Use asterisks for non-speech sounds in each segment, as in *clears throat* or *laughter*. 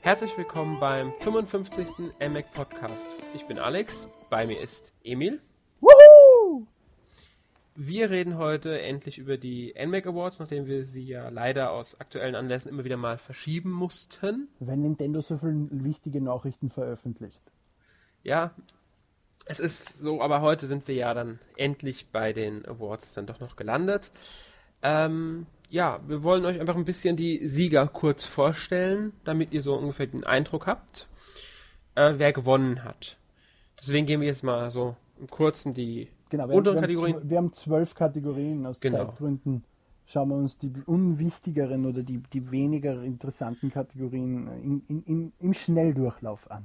Herzlich willkommen beim 55. NMAC Podcast. Ich bin Alex, bei mir ist Emil. Woohoo! Wir reden heute endlich über die NMAC Awards, nachdem wir sie ja leider aus aktuellen Anlässen immer wieder mal verschieben mussten. Wenn Nintendo so viele wichtige Nachrichten veröffentlicht. Ja, es ist so, aber heute sind wir ja dann endlich bei den Awards dann doch noch gelandet. Ähm, ja, wir wollen euch einfach ein bisschen die Sieger kurz vorstellen, damit ihr so ungefähr den Eindruck habt, äh, wer gewonnen hat. Deswegen gehen wir jetzt mal so im Kurzen die Genau, wir, unteren haben, Kategorien. haben, wir haben zwölf Kategorien. Aus Genau. Zeitgründen schauen wir uns die unwichtigeren oder die, die weniger interessanten Kategorien in, in, in, im Schnelldurchlauf an.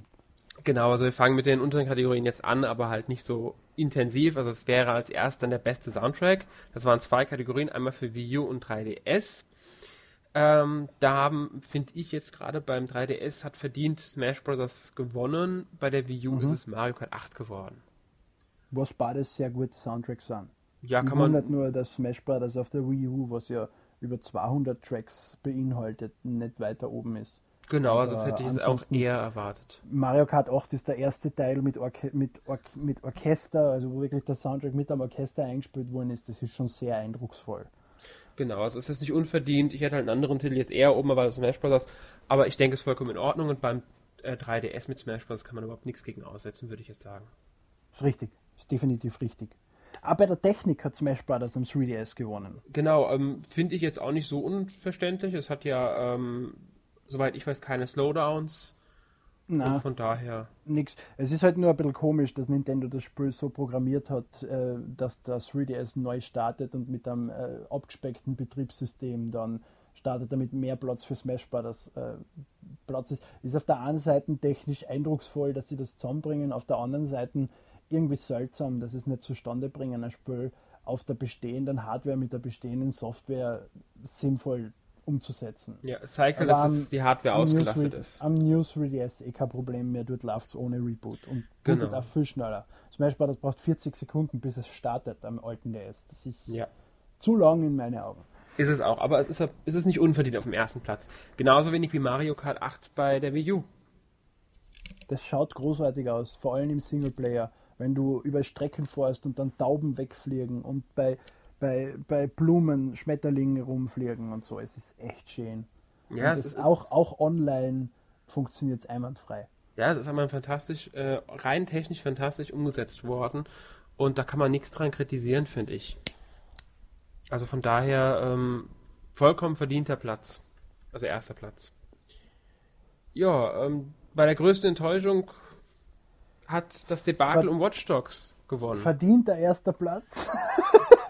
Genau, also wir fangen mit den unteren Kategorien jetzt an, aber halt nicht so intensiv. Also es wäre als erst dann der beste Soundtrack. Das waren zwei Kategorien, einmal für Wii U und 3DS. Ähm, da haben, finde ich jetzt gerade beim 3DS hat verdient Smash Bros. gewonnen. Bei der Wii U ist es Mario Kart 8 geworden. Was beides sehr gute Soundtracks sind. Ja, kann man. wundert nur, dass Smash Bros. auf der Wii U, was ja über 200 Tracks beinhaltet, nicht weiter oben ist. Genau, also das Aber hätte ich jetzt auch eher erwartet. Mario Kart 8 ist der erste Teil mit, Orche mit, Or mit Orchester, also wo wirklich der Soundtrack mit am Orchester eingespielt worden ist. Das ist schon sehr eindrucksvoll. Genau, also es ist nicht unverdient. Ich hätte halt einen anderen Titel jetzt eher oben, weil das Smash Bros. Aber ich denke, es ist vollkommen in Ordnung und beim äh, 3DS mit Smash Bros. kann man überhaupt nichts gegen aussetzen, würde ich jetzt sagen. Ist richtig, ist definitiv richtig. Aber bei der Technik hat Smash Bros. am 3DS gewonnen. Genau, ähm, finde ich jetzt auch nicht so unverständlich. Es hat ja, ähm, soweit ich weiß, keine Slowdowns. Na, Und von daher, nix. Es ist halt nur ein bisschen komisch, dass Nintendo das Spiel so programmiert hat, äh, dass das 3DS neu startet und mit einem äh, abgespeckten Betriebssystem dann startet, damit mehr Platz für Smash Bros. Äh, Platz ist. Ist auf der einen Seite technisch eindrucksvoll, dass sie das zusammenbringen, auf der anderen Seite irgendwie seltsam, dass es nicht zustande bringen, ein Spiel auf der bestehenden Hardware mit der bestehenden Software sinnvoll umzusetzen. ja, es zeigt halt, dass es die Hardware ausgelastet ist. Am News 3DS eh kein Problem mehr, dort läuft es ohne Reboot und Genau. bootet auch viel schneller. Smash Bros. braucht 40 Sekunden, bis es startet am alten DS. Das ist Ja, zu lang in meinen Augen. ist es auch. Aber es ist, es ist nicht unverdient auf dem ersten Platz. Genauso wenig wie Mario Kart 8 bei der Wii U. Das schaut großartig aus, vor allem im Singleplayer, wenn du über Strecken fährst und dann Tauben wegfliegen und bei, bei, bei Blumen Schmetterlinge rumfliegen und so. Es ist echt schön. Ja, und es ist auch, auch online funktioniert es einwandfrei. Ja, es ist einmal fantastisch, äh, rein technisch fantastisch umgesetzt worden. Und da kann man nichts dran kritisieren, finde ich. Also von daher ähm, vollkommen verdienter Platz. Also erster Platz. Ja, ähm, bei der größten Enttäuschung hat das Debakel Ver- um Watch Dogs gewonnen. Verdienter erster Platz. *laughs*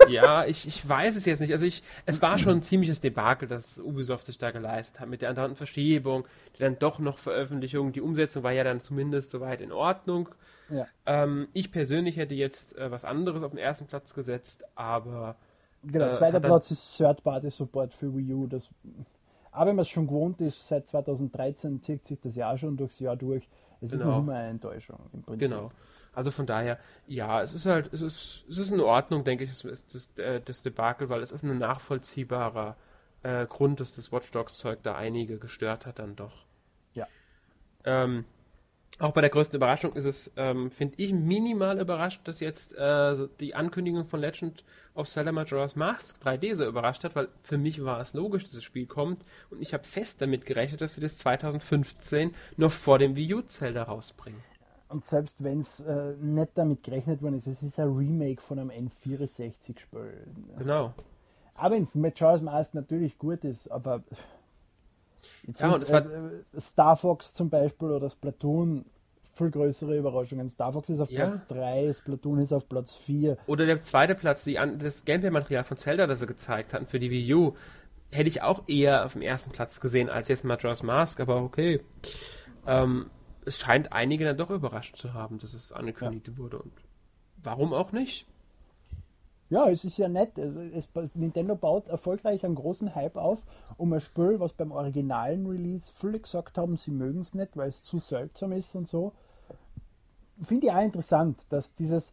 Ja, ich, ich weiß es jetzt nicht. Also ich, es war schon ein ziemliches Debakel, das Ubisoft sich da geleistet hat mit der andauernden Verschiebung, die dann doch noch Veröffentlichung. Die Umsetzung war ja dann zumindest soweit in Ordnung. ja. Ähm, ich persönlich hätte jetzt äh, was anderes auf den ersten Platz gesetzt, aber Genau, Äh, zweiter Platz ist Third-Party-Support für Wii U. Das, aber wenn man es schon gewohnt ist, seit 2013 zieht sich das Jahr schon durchs Jahr durch. Es ist Genau. noch immer eine Enttäuschung im Prinzip. genau. Also von daher, ja, es ist halt, es ist, es ist in Ordnung, denke ich, ist das, äh, das Debakel, weil es ist ein nachvollziehbarer äh, Grund, dass das Watch Dogs Zeug da einige gestört hat dann doch. Ja. Ähm, auch bei der größten Überraschung ist es, ähm, finde ich, minimal überrascht, dass jetzt äh, die Ankündigung von Legend of Zelda Majora's Mask 3D so überrascht hat, weil für mich war es logisch, dass das Spiel kommt und ich habe fest damit gerechnet, dass sie das 2015 noch vor dem Wii U Zelda rausbringen. Und selbst wenn es äh, nicht damit gerechnet worden ist, es ist ein Remake von einem N64-Spiel. Genau. Aber wenn es mit Charles Mask natürlich gut ist, aber Ja, und war- äh, Star Fox zum Beispiel oder Splatoon viel größere Überraschungen. Star Fox ist auf Ja. Platz 3, Splatoon ist auf Platz 4. Oder der zweite Platz, die, das Gameplay-Material von Zelda, das sie gezeigt hatten für die Wii U, hätte ich auch eher auf dem ersten Platz gesehen als jetzt Majora's Mask, aber okay. Ähm, es scheint einige dann doch überrascht zu haben, dass es angekündigt wurde und warum auch nicht? Ja, es ist ja nett. Also es, Nintendo baut erfolgreich einen großen Hype auf, um ein Spiel, was beim originalen Release viele gesagt haben, sie mögen es nicht, weil es zu seltsam ist und so. Finde ich auch interessant, dass dieses.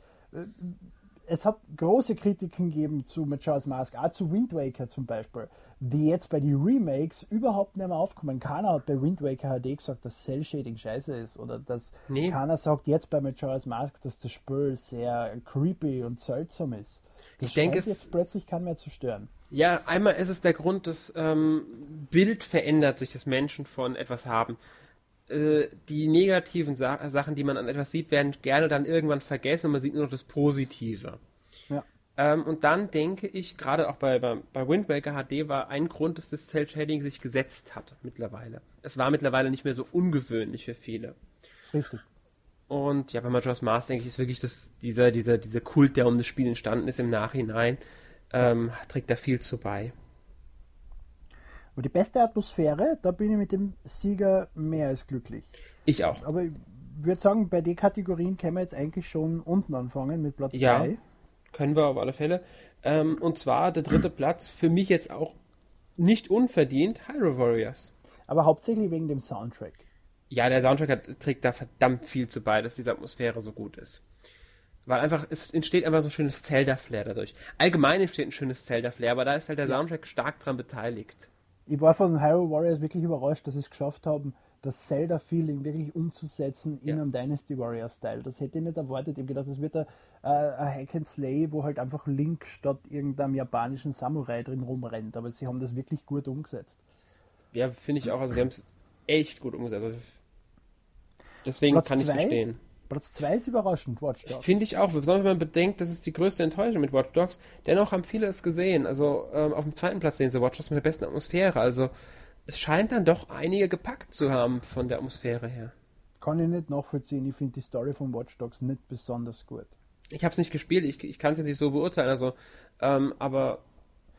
Es hat große Kritiken gegeben zu Majora's Mask, auch zu Wind Waker zum Beispiel, die jetzt bei den Remakes überhaupt nicht mehr aufkommen. Keiner hat bei Wind Waker HD gesagt, dass Cell Shading scheiße ist oder dass nee. keiner sagt jetzt bei Majora's Mask, dass das Spiel sehr creepy und seltsam ist. Das ich denke, es jetzt plötzlich kann mehr zu stören. Ja, einmal ist es der Grund, dass ähm, Bild verändert sich, das Menschen von etwas haben. Äh, die negativen Sa Sachen, die man an etwas sieht, werden gerne dann irgendwann vergessen und man sieht nur noch das Positive. Ja. Ähm, und dann denke ich, gerade auch bei, bei, bei Wind Waker HD war ein Grund, dass das Cell Shading sich gesetzt hat mittlerweile. Es war mittlerweile nicht mehr so ungewöhnlich für viele. Richtig. Und ja, bei Majora's Mask denke ich, ist wirklich das, dieser, dieser, dieser Kult, der um das Spiel entstanden ist im Nachhinein, ähm, trägt da viel zu bei. Aber die beste Atmosphäre, da bin ich mit dem Sieger mehr als glücklich. Ich auch. Aber ich würde sagen, bei den Kategorien können wir jetzt eigentlich schon unten anfangen mit Platz 3. Ja, können wir auf alle Fälle. Ähm, und zwar der dritte *clears throat* Platz, für mich jetzt auch nicht unverdient, Hyrule Warriors. Aber hauptsächlich wegen dem Soundtrack. Ja, der Soundtrack hat, trägt da verdammt viel zu bei, dass diese Atmosphäre so gut ist. Weil einfach, es entsteht einfach so ein schönes Zelda-Flair dadurch. Allgemein entsteht ein schönes Zelda-Flair, aber da ist halt der Soundtrack stark dran beteiligt ich war von Hyrule Warriors wirklich überrascht, dass sie es geschafft haben, das Zelda-Feeling wirklich umzusetzen in ja. einem Dynasty Warrior-Style. Das hätte ich nicht erwartet. Ich habe gedacht, das wird ein, äh, ein Hack and Slay, wo halt einfach Link statt irgendeinem japanischen Samurai drin rumrennt. Aber sie haben das wirklich gut umgesetzt. Ja, finde ich auch. Also sie haben es echt gut umgesetzt. Also deswegen Platz kann ich es verstehen. Platz 2 ist überraschend, Watch Dogs. Finde ich auch, besonders wenn man bedenkt, das ist die größte Enttäuschung mit Watch Dogs. Dennoch haben viele es gesehen. Also ähm, auf dem zweiten Platz sehen sie Watch Dogs mit der besten Atmosphäre. Also es scheint dann doch einige gepackt zu haben von der Atmosphäre her. Kann ich nicht nachvollziehen. Ich finde die Story von Watch Dogs nicht besonders gut. Ich habe es nicht gespielt, ich, ich kann es jetzt nicht so beurteilen. Also, ähm, aber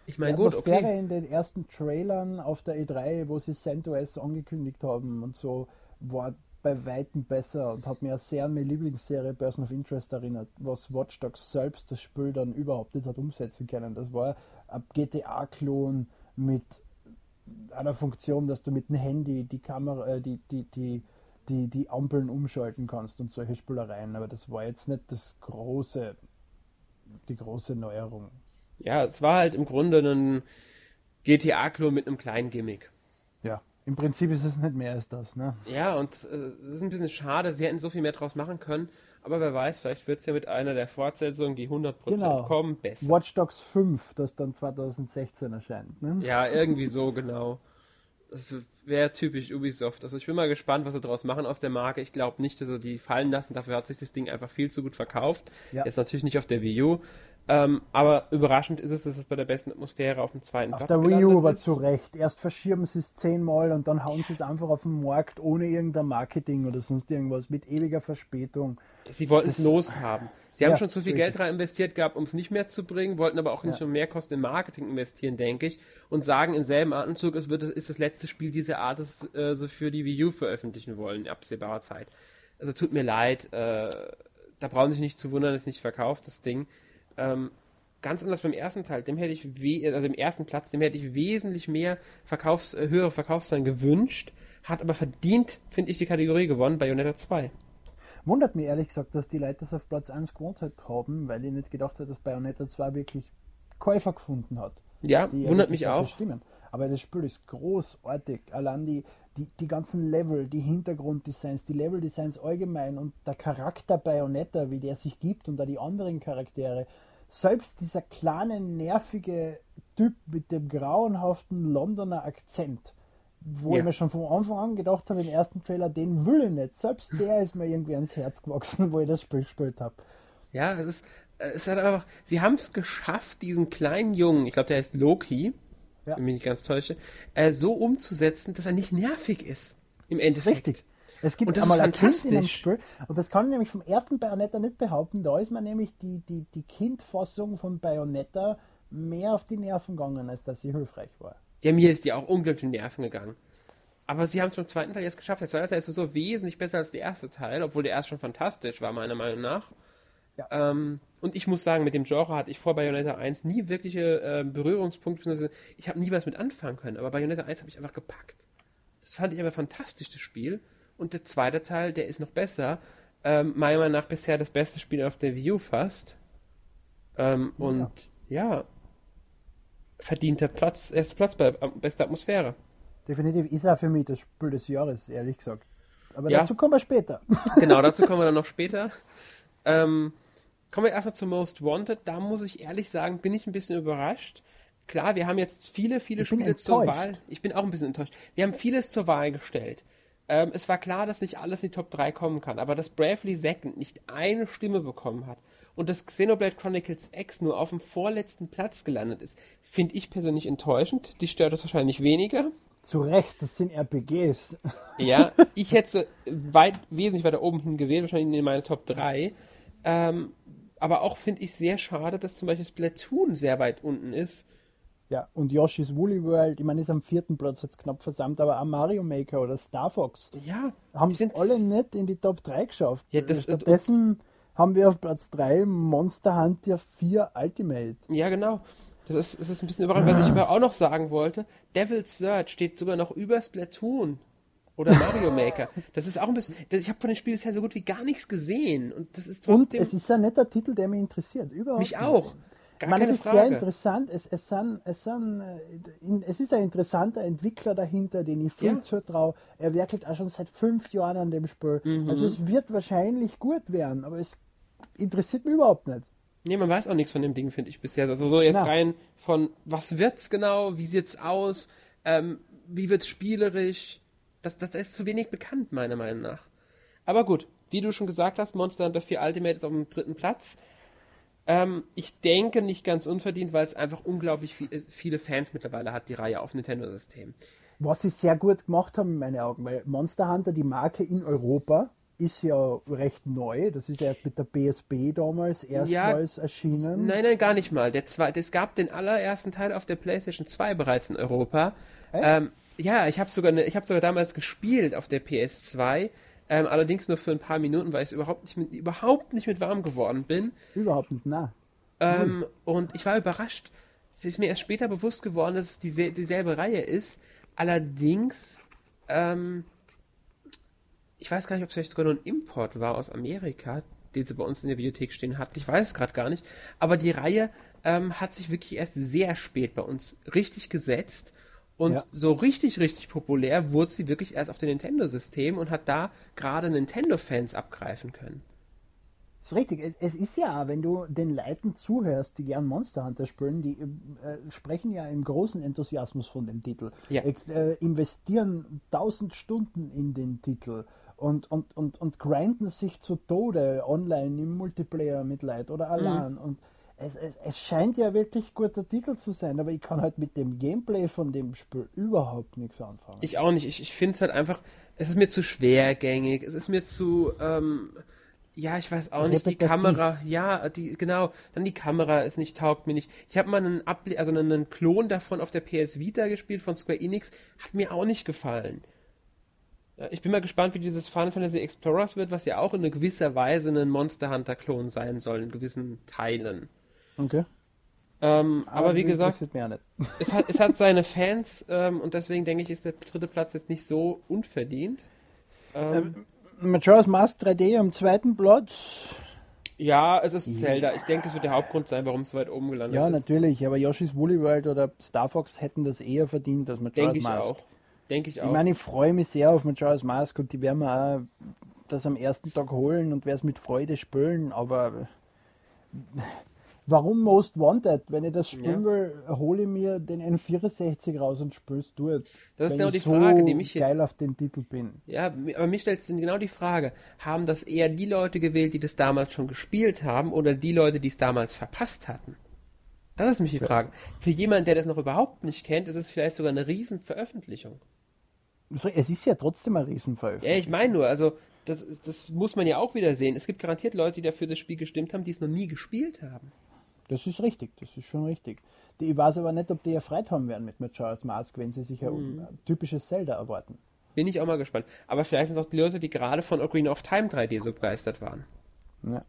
ich meine, gut, okay. in den ersten Trailern auf der E3, wo sie CentOS angekündigt haben und so, war bei Weitem besser und hat mir sehr an meine Lieblingsserie Person of Interest erinnert, was Watch Dogs selbst das Spiel dann überhaupt nicht hat umsetzen können. Das war ein GTA-Klon mit einer Funktion, dass du mit dem Handy die Kamera, äh, die, die, die, die, die Ampeln umschalten kannst und solche Spielereien. Aber das war jetzt nicht das große, die große Neuerung. Ja, es war halt im Grunde ein GTA-Klon mit einem kleinen Gimmick. Im Prinzip ist es nicht mehr als das, ne? Ja, und äh, es ist ein bisschen schade, sie hätten so viel mehr draus machen können, aber wer weiß, vielleicht wird es ja mit einer der Fortsetzungen, die 100% genau. kommen, besser. Watch Dogs 5, das dann 2016 erscheint, ne? Ja, irgendwie so, genau. Das wäre typisch Ubisoft. Also ich bin mal gespannt, was sie daraus machen aus der Marke. Ich glaube nicht, dass sie die fallen lassen. Dafür hat sich das Ding einfach viel zu gut verkauft. Ja. Ist natürlich nicht auf der Wii U. Ähm, aber überraschend ist es, dass es bei der besten Atmosphäre auf dem zweiten auf Platz ist. Auf der Wii U aber zu Recht. Erst verschieben sie es zehnmal und dann hauen sie es einfach auf den Markt ohne irgendein Marketing oder sonst irgendwas mit ewiger Verspätung. Sie wollten es loshaben. Sie haben ja, schon zu viel Geld rein investiert gehabt, um es nicht mehr zu bringen, wollten aber auch nicht ja. mehr Kosten im Marketing investieren, denke ich, und sagen im selben Atemzug, es wird, ist das letzte Spiel dieser Art, das äh, so für die Wii U veröffentlichen wollen in absehbarer Zeit. Also tut mir leid, äh, da brauchen Sie sich nicht zu wundern, dass es nicht verkauft, das Ding. Ähm, ganz anders beim ersten Teil, dem hätte ich, also dem ersten Platz, dem hätte ich wesentlich mehr Verkaufs-, äh, höhere Verkaufszahlen gewünscht, hat aber verdient, finde ich, die Kategorie gewonnen, Bayonetta 2. Wundert mich ehrlich gesagt, dass die Leute das auf Platz 1 gewohnt haben, weil ich nicht gedacht hätte, dass Bayonetta 2 wirklich Käufer gefunden hat. Ja, wundert mich auch. Stimmen. Aber das Spiel ist großartig. Allein die, die, die ganzen Level, die Hintergrunddesigns, die Leveldesigns allgemein und der Charakter Bayonetta, wie der sich gibt und da die anderen Charaktere. Selbst dieser kleine, nervige Typ mit dem grauenhaften Londoner Akzent, wo ja. ich mir schon von Anfang an gedacht habe, im ersten Trailer, den will ich nicht. Selbst der ist mir irgendwie ans Herz gewachsen, *laughs* wo ich das Spiel gespielt habe. Ja, es ist, es hat einfach, sie haben es geschafft, diesen kleinen Jungen, ich glaube, der heißt Loki, ja. wenn mich nicht ganz täusche, äh, so umzusetzen, dass er nicht nervig ist. Im Endeffekt. Richtig. Es gibt und das einmal ist fantastisch. Kind Spiel, und das kann ich nämlich vom ersten Bayonetta nicht behaupten. Da ist mir nämlich die, die, die Kindfassung von Bayonetta mehr auf die Nerven gegangen, als dass sie hilfreich war. Ja, mir ist die auch unglaublich in die Nerven gegangen. Aber sie haben es beim zweiten Teil jetzt geschafft. Der zweite Teil ist so wesentlich besser als der erste Teil, obwohl der erste schon fantastisch war, meiner Meinung nach. Ja. Ähm, und ich muss sagen, mit dem Genre hatte ich vor Bayonetta 1 nie wirkliche äh, Berührungspunkte, ich habe nie was mit anfangen können, aber Bayonetta 1 habe ich einfach gepackt. Das fand ich einfach fantastisch, das Spiel. Und der zweite Teil, der ist noch besser. Ähm, meiner Meinung nach bisher das beste Spiel auf der View fast. Ähm, und ja. verdienter Platz, erster Platz bei bester Atmosphäre. Definitiv ist er für mich das Spiel des Jahres, ehrlich gesagt. Aber Ja. dazu kommen wir später. Genau, dazu kommen wir dann noch *laughs* später. Ähm, kommen wir erstmal zu Most Wanted. Da muss ich ehrlich sagen, bin ich ein bisschen überrascht. Klar, wir haben jetzt viele, viele Ich Spiele zur. Wahl. Ich bin auch ein bisschen enttäuscht. Wir haben vieles zur Wahl gestellt. Ähm, es war klar, dass nicht alles in die Top 3 kommen kann, aber dass Bravely Second nicht eine Stimme bekommen hat und dass Xenoblade Chronicles X nur auf dem vorletzten Platz gelandet ist, finde ich persönlich enttäuschend. Die stört es wahrscheinlich weniger. Zu Recht, das sind RPGs. *laughs* Ja, ich hätte sie weit, wesentlich weiter oben hin gewählt, wahrscheinlich in meine Top 3. Ähm, aber auch finde ich sehr schade, dass zum Beispiel Splatoon sehr weit unten ist. Ja, und Yoshi's Woolly World, ich meine, ist am vierten Platz jetzt knapp versammelt, aber auch Mario Maker oder Star Fox Ja, haben es alle nicht in die Top 3 geschafft. Ja, das- Stattdessen haben wir auf Platz 3 Monster Hunter 4 Ultimate. Ja, genau. Das ist, das ist ein bisschen überraschend, was ich aber auch noch sagen wollte. Devil's Search steht sogar noch über Splatoon oder Mario Maker. Das ist auch ein bisschen. Ich habe von dem Spiel bisher so gut wie gar nichts gesehen und das ist Und trotzdem es ist nicht der Titel, der mich interessiert. Überhaupt mich nicht. auch. Gar meine, es ist sehr Frage. interessant. Es, es, sind, es, sind, äh, in, es ist ein interessanter Entwickler dahinter, den ich viel Ja. zutraue. Er werkelt auch schon seit fünf Jahren an dem Spiel. Mhm. Also es wird wahrscheinlich gut werden, aber es interessiert mich überhaupt nicht. Nee, man weiß auch nichts von dem Ding, finde ich bisher. Also so jetzt Na. rein von, was wird's genau, wie sieht's aus, ähm, wie wird's spielerisch. Das, das ist zu wenig bekannt, meiner Meinung nach. Aber gut, wie du schon gesagt hast, Monster Hunter 4 Ultimate ist auf dem dritten Platz. Ähm, ich denke nicht ganz unverdient, weil es einfach unglaublich viel, viele Fans mittlerweile hat, die Reihe auf Nintendo-System. Was sie sehr gut gemacht haben in meinen Augen, weil Monster Hunter, die Marke in Europa, ist ja recht neu. Das ist ja mit der PSP damals erstmals erschienen. Nein, nein, gar nicht mal. Der zweite, es gab den allerersten Teil auf der PlayStation 2 bereits in Europa. Ähm, ja, ich habe sogar, ne, ich habe sogar damals gespielt auf der PS2. Ähm, allerdings nur für ein paar Minuten, weil ich überhaupt nicht mit, überhaupt nicht mit warm geworden bin. Überhaupt nicht, na. Ähm, Und ich war überrascht. Es ist mir erst später bewusst geworden, dass es diese, dieselbe Reihe ist. Allerdings, ähm, ich weiß gar nicht, ob es vielleicht sogar nur ein Import war aus Amerika, den sie bei uns in der Videothek stehen hatten. Ich weiß es gerade gar nicht. Aber die Reihe ähm, hat sich wirklich erst sehr spät bei uns richtig gesetzt. Und Ja. so richtig, richtig populär wurde sie wirklich erst auf dem Nintendo-System und hat da gerade Nintendo-Fans abgreifen können. ist richtig. Es, ist ja, wenn du den Leuten zuhörst, die gern Monster Hunter spielen, die äh, sprechen ja im großen Enthusiasmus von dem Titel. Ja. Äh, investieren tausend Stunden in den Titel und, und, und, und grinden sich zu Tode online im Multiplayer mit Leid oder allein. Und es, es, es scheint ja wirklich guter Titel zu sein, aber ich kann halt mit dem Gameplay von dem Spiel überhaupt nichts anfangen. Ich auch nicht. Ich, ich finde es halt einfach, es ist mir zu schwergängig, es ist mir zu, ähm, ja, ich weiß auch nicht, die. Kamera, ja, die, genau, dann die Kamera ist nicht, taugt mir nicht. Ich habe mal einen, Able also einen, Klon davon auf der PS Vita gespielt von Square Enix, hat mir auch nicht gefallen. Ich bin mal gespannt, wie dieses Final Fantasy Explorers wird, was ja auch in gewisser Weise ein Monster Hunter Klon sein soll, in gewissen Teilen. Okay. Ähm, aber, wie gesagt, *laughs* es hat, es hat seine Fans ähm, und deswegen denke ich, ist der dritte Platz jetzt nicht so unverdient. Ähm, Majora's Mask 3D am zweiten Platz. ja, es ist Zelda. Ich denke, das wird der Hauptgrund sein, warum es so weit oben gelandet Ja, ist. natürlich, aber Yoshi's Woolly World oder Star Fox hätten das eher verdient als Majora's Denke ich Mask. auch. Denke ich Ich auch. meine, ich freue mich sehr auf Majora's Mask und die werden wir auch das am ersten Tag holen und werde es mit Freude spielen, aber warum Most Wanted? Wenn ich das spielen Ja. will, hole ich mir den N64 raus und spiel's dort. Das ist genau die so Frage, die mich geil auf den Titel bin. Ja, aber mir stellt sich genau die Frage, haben das eher die Leute gewählt, die das damals schon gespielt haben oder die Leute, die es damals verpasst hatten? Das ist mich die Frage. Für jemanden, der das noch überhaupt nicht kennt, ist es vielleicht sogar eine Riesenveröffentlichung. Es ist ja trotzdem ein Riesenveröffentlichung. Ja, ich meine nur, also das, das muss man ja auch wieder sehen. Es gibt garantiert Leute, die dafür das Spiel gestimmt haben, die es noch nie gespielt haben. Das ist richtig, das ist schon richtig. Die, ich weiß aber nicht, ob die erfreut haben werden mit Majora's Mask, wenn sie sich Mhm. ein typisches Zelda erwarten. Bin ich auch mal gespannt. Aber vielleicht sind es auch die Leute, die gerade von Ocarina of Time 3D so begeistert waren. Ja.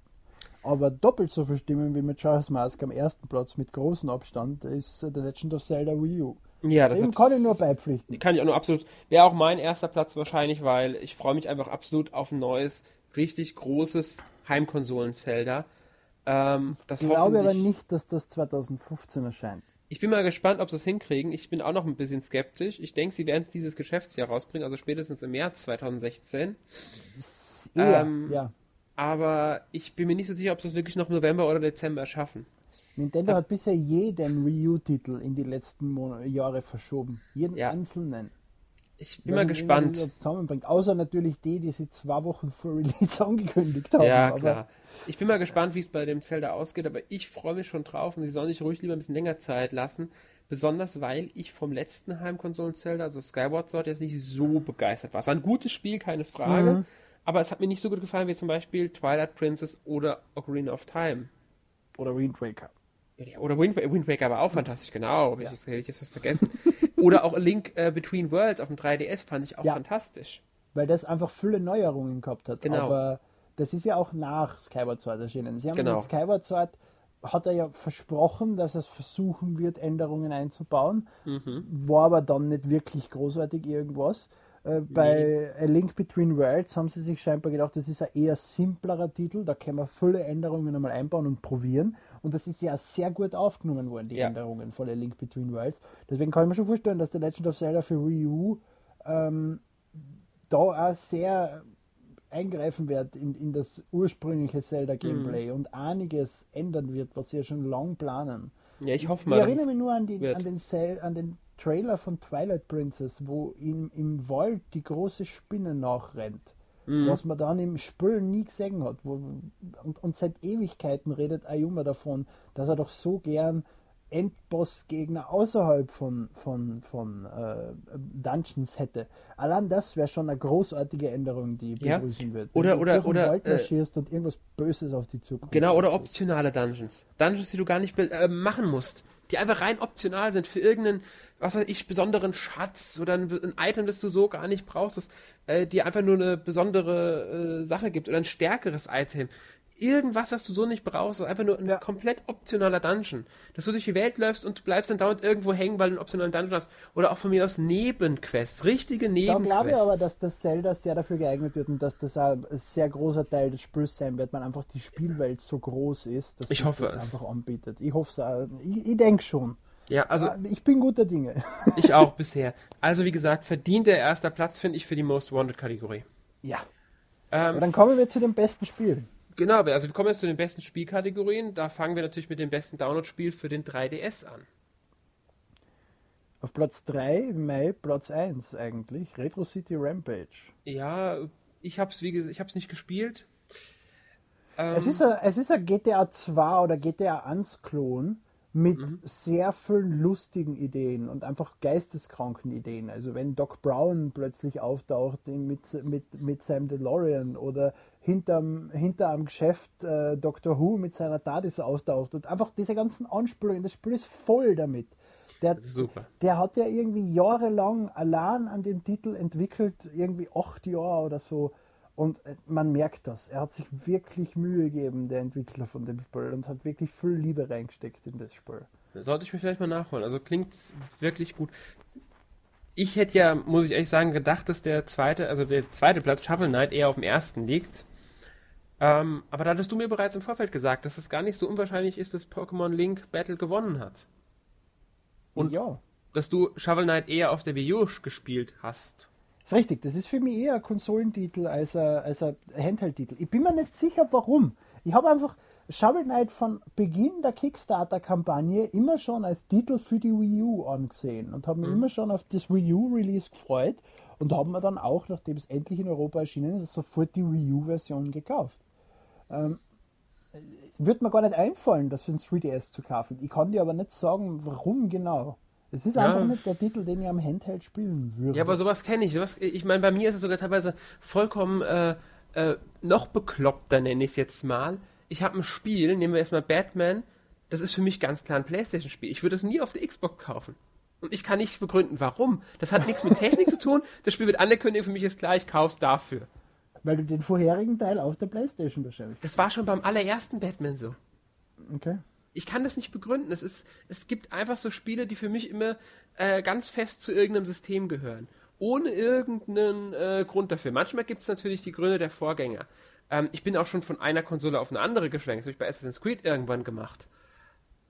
Aber doppelt so viel Stimmen wie mit Majora's Mask am ersten Platz mit großem Abstand ist äh, The Legend of Zelda Wii U. Ja, das Dem hat- kann ich nur beipflichten. kann ich auch nur absolut. Wäre auch mein erster Platz wahrscheinlich, weil ich freue mich einfach absolut auf ein neues, richtig großes Heimkonsolen-Zelda. Ähm, ich glaube aber nicht, dass das 2015 erscheint. Ich bin mal gespannt, ob sie es hinkriegen. Ich bin auch noch ein bisschen skeptisch. Ich denke, sie werden es dieses Geschäftsjahr rausbringen, also spätestens im März 2016. Eher, ähm, ja. Aber ich bin mir nicht so sicher, ob sie es wirklich noch November oder Dezember schaffen. Nintendo hat bisher jeden Wii U-Titel in die letzten Mon Jahre verschoben. Jeden ja. einzelnen. Ich bin mal gespannt. Zusammenbringt. Außer natürlich die, die sie zwei Wochen vor Release *laughs* angekündigt haben. Ja, klar. Ich bin mal gespannt, wie es bei dem Zelda ausgeht, aber ich freue mich schon drauf und sie sollen sich ruhig lieber ein bisschen länger Zeit lassen. Besonders weil ich vom letzten Heimkonsolen-Zelda, also Skyward Sword, jetzt nicht so begeistert war. Es war ein gutes Spiel, keine Frage. Mhm. Aber es hat mir nicht so gut gefallen wie zum Beispiel Twilight Princess oder Ocarina of Time. Oder Wind Waker. Oder Wind, Waker war auch *laughs* fantastisch, genau. Ja. Ich, hätte ich jetzt was vergessen. Oder auch A Link äh, Between Worlds auf dem 3DS fand ich auch ja. fantastisch. Weil das einfach viele Neuerungen gehabt hat. Genau. Aber das ist ja auch nach Skyward Sword erschienen. Sie haben genau. mit Skyward Sword hat er ja versprochen, dass er es versuchen wird, Änderungen einzubauen. Mhm. War aber dann nicht wirklich großartig irgendwas. Äh, bei A Link Between Worlds haben sie sich scheinbar gedacht, das ist ein eher simplerer Titel, da können wir viele Änderungen einmal einbauen und probieren. Und das ist ja sehr gut aufgenommen worden, die ja. Änderungen von A Link Between Worlds. Deswegen kann ich mir schon vorstellen, dass der Legend of Zelda für Wii U ähm, da auch sehr eingreifen wird in, in das ursprüngliche Zelda-Gameplay mhm. und einiges ändern wird, was sie ja schon lang planen. Ja, ich hoffe mal. Ich erinnere mich nur an, die, an, den, an den Trailer von Twilight Princess, wo im, im Wald die große Spinne nachrennt. Mhm. Was man dann im Spiel nie gesehen hat. Wo, und, und seit Ewigkeiten redet Ayuma davon, dass er doch so gern Endboss-Gegner außerhalb von, von, von äh, Dungeons hätte. Allein das wäre schon eine großartige Änderung, die ja. begrüßen wird. Oder, oder, du oder. Wald marschierst äh, und irgendwas Böses auf die Zukunft. Genau, oder optionale Dungeons. Dungeons, die du gar nicht äh, machen musst. Die einfach rein optional sind für irgendeinen was weiß ich, besonderen Schatz oder ein, ein Item, das du so gar nicht brauchst, das äh, dir einfach nur eine besondere äh, Sache gibt oder ein stärkeres Item. Irgendwas, was du so nicht brauchst, ist einfach nur ein ja. komplett optionaler Dungeon. Dass du durch die Welt läufst und bleibst dann dauernd irgendwo hängen, weil du einen optionalen Dungeon hast. Oder auch von mir aus Nebenquests, richtige Nebenquests. Da glaube ich aber, dass das Zelda sehr dafür geeignet wird und dass das ein sehr großer Teil des Spiels sein wird, weil einfach die Spielwelt so groß ist, dass ich hoffe das es. einfach anbietet. Ich hoffe es auch. Ich, ich denke schon. Ja, also. Ich bin guter Dinge. *laughs* Ich auch bisher. Also, wie gesagt, verdient der erster Platz, finde ich, für die Most Wanted-Kategorie. Ja. Ähm, dann kommen wir zu den besten Spielen. Genau, also wir kommen jetzt zu den besten Spielkategorien. Da fangen wir natürlich mit dem besten Download-Spiel für den 3DS an. Auf Platz 3, Mai, Platz 1 eigentlich, Retro City Rampage. Ja, ich habe es wie gesagt, ich habe es nicht gespielt. Ähm, es, ist ein, es ist ein GTA 2 oder GTA 1 Klon mit mhm. sehr vielen lustigen Ideen und einfach geisteskranken Ideen. Also wenn Doc Brown plötzlich auftaucht mit, mit, mit seinem DeLorean oder hinterm, hinter am Geschäft äh, Doctor Who mit seiner TARDIS auftaucht und einfach diese ganzen Anspielungen, das Spiel ist voll damit. Der, der hat ja irgendwie jahrelang allein an dem Titel entwickelt, irgendwie acht Jahre oder so. Und äh, man merkt das. Er hat sich wirklich Mühe gegeben, der Entwickler von dem Spiel, und hat wirklich viel Liebe reingesteckt in das Spiel. Sollte ich mir vielleicht mal nachholen. Also klingt wirklich gut. Ich hätte ja, muss ich ehrlich sagen, gedacht, dass der zweite, also der zweite Platz, Shovel Knight, eher auf dem ersten liegt. Ähm, aber da hattest du mir bereits im Vorfeld gesagt, dass es gar nicht so unwahrscheinlich ist, dass Pokémon Link Battle gewonnen hat. Und ja. dass du Shovel Knight eher auf der Wii U gespielt hast. Ist richtig, das ist für mich eher ein Konsolentitel als ein, als ein Handheld-Titel. Ich bin mir nicht sicher, warum. Ich habe einfach Shovel Knight von Beginn der Kickstarter-Kampagne immer schon als Titel für die Wii U angesehen und habe mich mhm. immer schon auf das Wii U-Release gefreut und habe mir dann auch, nachdem es endlich in Europa erschienen ist, sofort die Wii U-Version gekauft. Ähm, wird mir gar nicht einfallen, das für ein 3DS zu kaufen. Ich kann dir aber nicht sagen, warum genau. Es ist ja. einfach nicht der Titel, den ich am Handheld spielen würde. Ja, aber sowas kenne ich. Sowas, ich meine, bei mir ist es sogar teilweise vollkommen äh, äh, noch bekloppter, nenne ich es jetzt mal. Ich habe ein Spiel, nehmen wir erstmal Batman, das ist für mich ganz klar ein Playstation-Spiel. Ich würde es nie auf der Xbox kaufen. Und ich kann nicht begründen, warum. Das hat nichts mit Technik zu tun. Das Spiel wird angekündigt, für mich ist klar, ich kaufe es dafür. Weil du den vorherigen Teil auf der Playstation wahrscheinlich. Das war schon beim allerersten Batman so. Okay ich kann das nicht begründen. Es, ist, es gibt einfach so Spiele, die für mich immer äh, ganz fest zu irgendeinem System gehören. Ohne irgendeinen äh, Grund dafür. Manchmal gibt es natürlich die Gründe der Vorgänger. Ähm, ich bin auch schon von einer Konsole auf eine andere geschwenkt. Das habe ich bei Assassin's Creed irgendwann gemacht.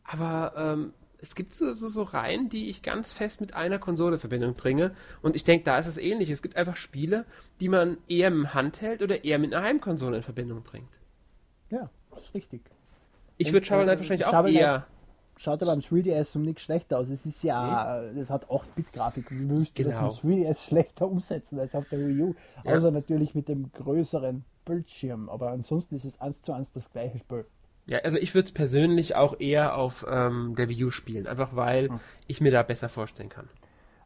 Aber ähm, es gibt so, so, so Reihen, die ich ganz fest mit einer Konsole in Verbindung bringe. Und ich denke, da ist es ähnlich. Es gibt einfach Spiele, die man eher im Handheld oder eher mit einer Heimkonsole in Verbindung bringt. Ja, das ist richtig. Ich würde Shovel Knight wahrscheinlich auch eher. Schaut aber am 3DS um nichts schlechter aus. Es ist ja, das hat 8-Bit-Grafik. Wie willst du genau. das am 3DS schlechter umsetzen als auf der Wii U? Ja. Außer natürlich mit dem größeren Bildschirm. Aber ansonsten ist es eins zu eins das gleiche Spiel. Ja, also ich würde es persönlich auch eher auf ähm, der Wii U spielen, einfach weil hm. ich mir da besser vorstellen kann.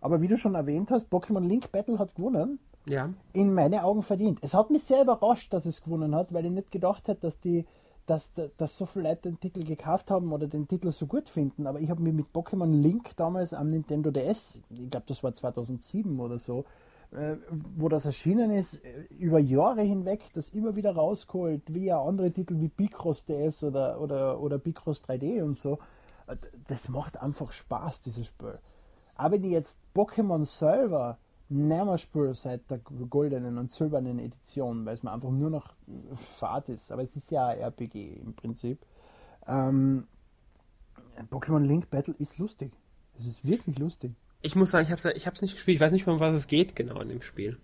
Aber wie du schon erwähnt hast, Pokémon Link Battle hat gewonnen. Ja. In meine Augen verdient. Es hat mich sehr überrascht, dass es gewonnen hat, weil ich nicht gedacht hätte, dass die dass, dass so viele Leute den Titel gekauft haben oder den Titel so gut finden. Aber ich habe mich mit Pokémon Link damals am Nintendo DS, ich glaube das war 2007 oder so, äh, wo das erschienen ist, äh, über Jahre hinweg, das immer wieder rausgeholt, wie ja andere Titel wie Picross DS oder, oder, oder Picross 3D und so. Äh, das macht einfach Spaß, dieses Spiel. Aber wenn ich jetzt Pokémon selber nimmer spiele seit der goldenen und silbernen Edition, weil es mir einfach nur noch Fahrt ist, aber es ist ja ein RPG im Prinzip. Ähm, Pokémon Link Battle ist lustig. Es ist wirklich lustig. Ich muss sagen, ich habe es ich nicht gespielt. Ich weiß nicht, um was es geht genau in dem Spiel.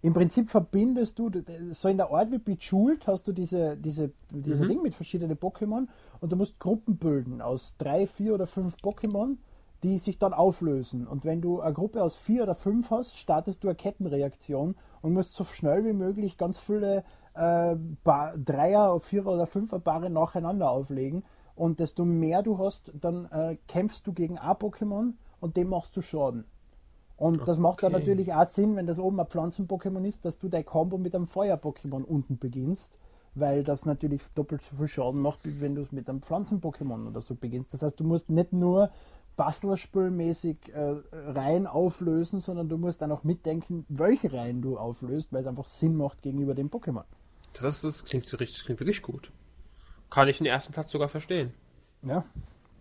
Im Prinzip verbindest du, so in der Art wie Bejeweled hast du diese, diese, diese mhm. Ding mit verschiedenen Pokémon und du musst Gruppen bilden aus drei, vier oder fünf Pokémon, die sich dann auflösen. Und wenn du eine Gruppe aus vier oder fünf hast, startest du eine Kettenreaktion und musst so schnell wie möglich ganz viele äh, Dreier, Vierer oder Fünfer Paare nacheinander auflegen. Und desto mehr du hast, dann äh, kämpfst du gegen ein Pokémon und dem machst du Schaden. Und okay. das macht dann natürlich auch Sinn, wenn das oben ein Pflanzen-Pokémon ist, dass du dein Combo mit einem Feuer-Pokémon unten beginnst, weil das natürlich doppelt so viel Schaden macht, wie wenn du es mit einem Pflanzen-Pokémon oder so beginnst. Das heißt, du musst nicht nur Bastlerspielmäßig äh, Reihen auflösen, sondern du musst dann auch mitdenken, welche Reihen du auflöst, weil es einfach Sinn macht gegenüber dem Pokémon. Das, das, klingt, das klingt wirklich gut. Kann ich den ersten Platz sogar verstehen. Ja.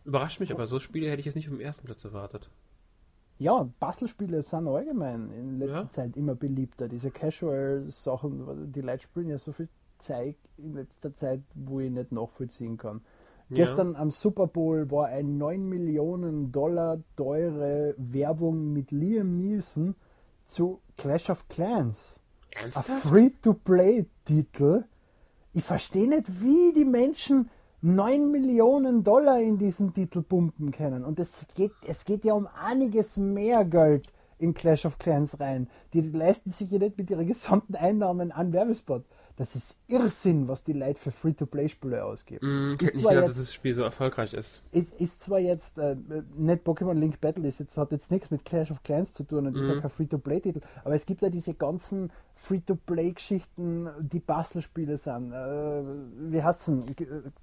Überrascht mich, aber so Spiele hätte ich jetzt nicht auf dem ersten Platz erwartet. Ja, Bastelspiele sind allgemein in letzter ja. Zeit immer beliebter. Diese Casual-Sachen, die Leute spielen ja so viel Zeit in letzter Zeit, wo ich nicht nachvollziehen kann. Gestern am Super Bowl war ein 9 Millionen Dollar teure Werbung mit Liam Nielsen zu Clash of Clans. Ernsthaft? Ein Free-to-Play-Titel. Ich verstehe nicht, wie die Menschen 9 Millionen Dollar in diesen Titel pumpen können. Und es geht, es geht ja um einiges mehr Geld in Clash of Clans rein. Die leisten sich ja nicht mit ihren gesamten Einnahmen an Werbespot. Das ist Irrsinn, was die Leute für Free-to-Play-Spiele ausgeben. Mm, ich hätte nicht gedacht, dass das Spiel so erfolgreich ist. Ist, ist zwar jetzt äh, nicht Pokémon Link Battle, ist jetzt, hat jetzt nichts mit Clash of Clans zu tun und mm. ist ja mhm. kein Free-to-Play-Titel, aber es gibt ja diese ganzen Free-to-Play-Geschichten, die Bastelspiele sind. Äh, wie heißt es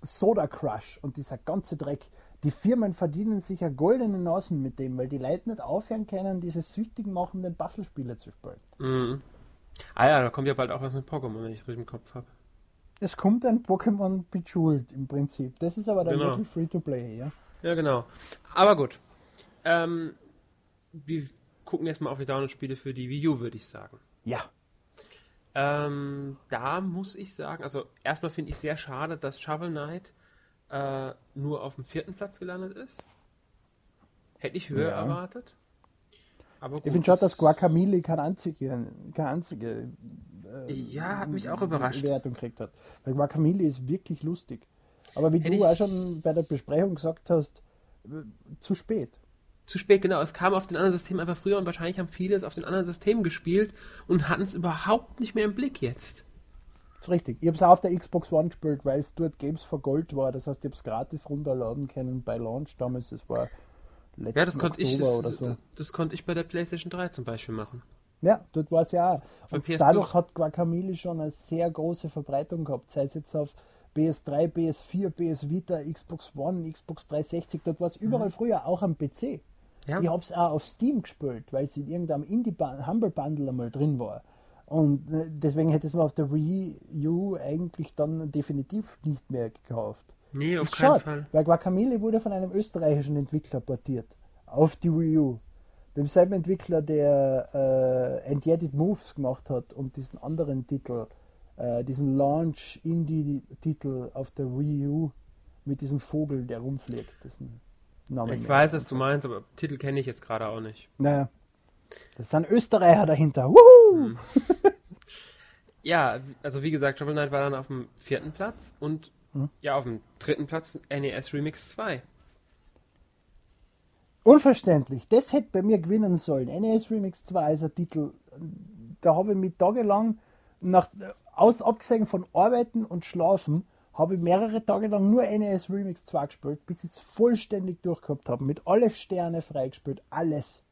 Soda Crush und dieser ganze Dreck. Die Firmen verdienen sich ja goldene Nasen mit dem, weil die Leute nicht aufhören können, diese süchtig machenden Bastelspiele zu spielen. Mm. Ah ja, da kommt ja bald auch was mit Pokémon, wenn ich es richtig im Kopf habe. Es kommt ein Pokémon Bejeweled im Prinzip. Das ist aber dann genau. wirklich Free-to-Play, ja? Ja, genau. Aber gut. Ähm, wir gucken jetzt mal auf die Download-Spiele für die Wii U, würde ich sagen. Ja. Ähm, da muss ich sagen, also erstmal finde ich sehr schade, dass Shovel Knight äh, nur auf dem vierten Platz gelandet ist. Hätte ich höher ja. erwartet. Aber ich finde schon, dass Guacamole keine einzige, keine einzige äh, ja, hat mich auch überrascht. Wertung gekriegt hat. Weil Guacamole ist wirklich lustig. Aber wie Hätte du auch schon bei der Besprechung gesagt hast, äh, zu spät. Zu spät, genau. Es kam auf den anderen Systemen einfach früher und wahrscheinlich haben viele es auf den anderen Systemen gespielt und hatten es überhaupt nicht mehr im Blick jetzt. Das ist richtig. Ich habe es auch auf der Xbox One gespielt, weil es dort Games for Gold war. Das heißt, ich habe es gratis runterladen können bei Launch damals. Das war letzten ja, das konnte ich, das, so. das, konnte ich bei der PlayStation 3 zum Beispiel machen. Ja, dort war es ja auch. Und dadurch hat Guacamole schon eine sehr große Verbreitung gehabt, sei es jetzt auf PS3, PS4, PS Vita, Xbox One, Xbox 360, dort war es überall mhm. früher, auch am PC. Ja. Ich habe es auch auf Steam gespielt, weil es in irgendeinem Indie Humble Bundle einmal drin war. Und äh, deswegen hätte es mir auf der Wii U eigentlich dann definitiv nicht mehr gekauft. Nee, auf keinen schade, Fall. Weil Guacamole wurde von einem österreichischen Entwickler portiert. Auf die Wii U. Demselben Entwickler, der äh, And Yet It Moves gemacht hat und diesen anderen Titel äh, diesen Launch-Indie-Titel auf der Wii U mit diesem Vogel, der rumfliegt. Dessen Namen ich weiß, was du meinst, aber Titel kenne ich jetzt gerade auch nicht. Naja. Das sind Österreicher dahinter. Hm. ja, also wie gesagt, Shovel Knight war dann auf dem vierten Platz und hm? ja, auf dem dritten Platz NES Remix 2. Unverständlich. Das hätte bei mir gewinnen sollen. NES Remix 2 ist ein Titel, da habe ich mich tagelang nach, aus, abgesehen von Arbeiten und Schlafen, habe ich mehrere Tage lang nur NES Remix 2 gespielt, bis ich es vollständig durchgehabt habe. Mit alle Sterne freigespielt, alles.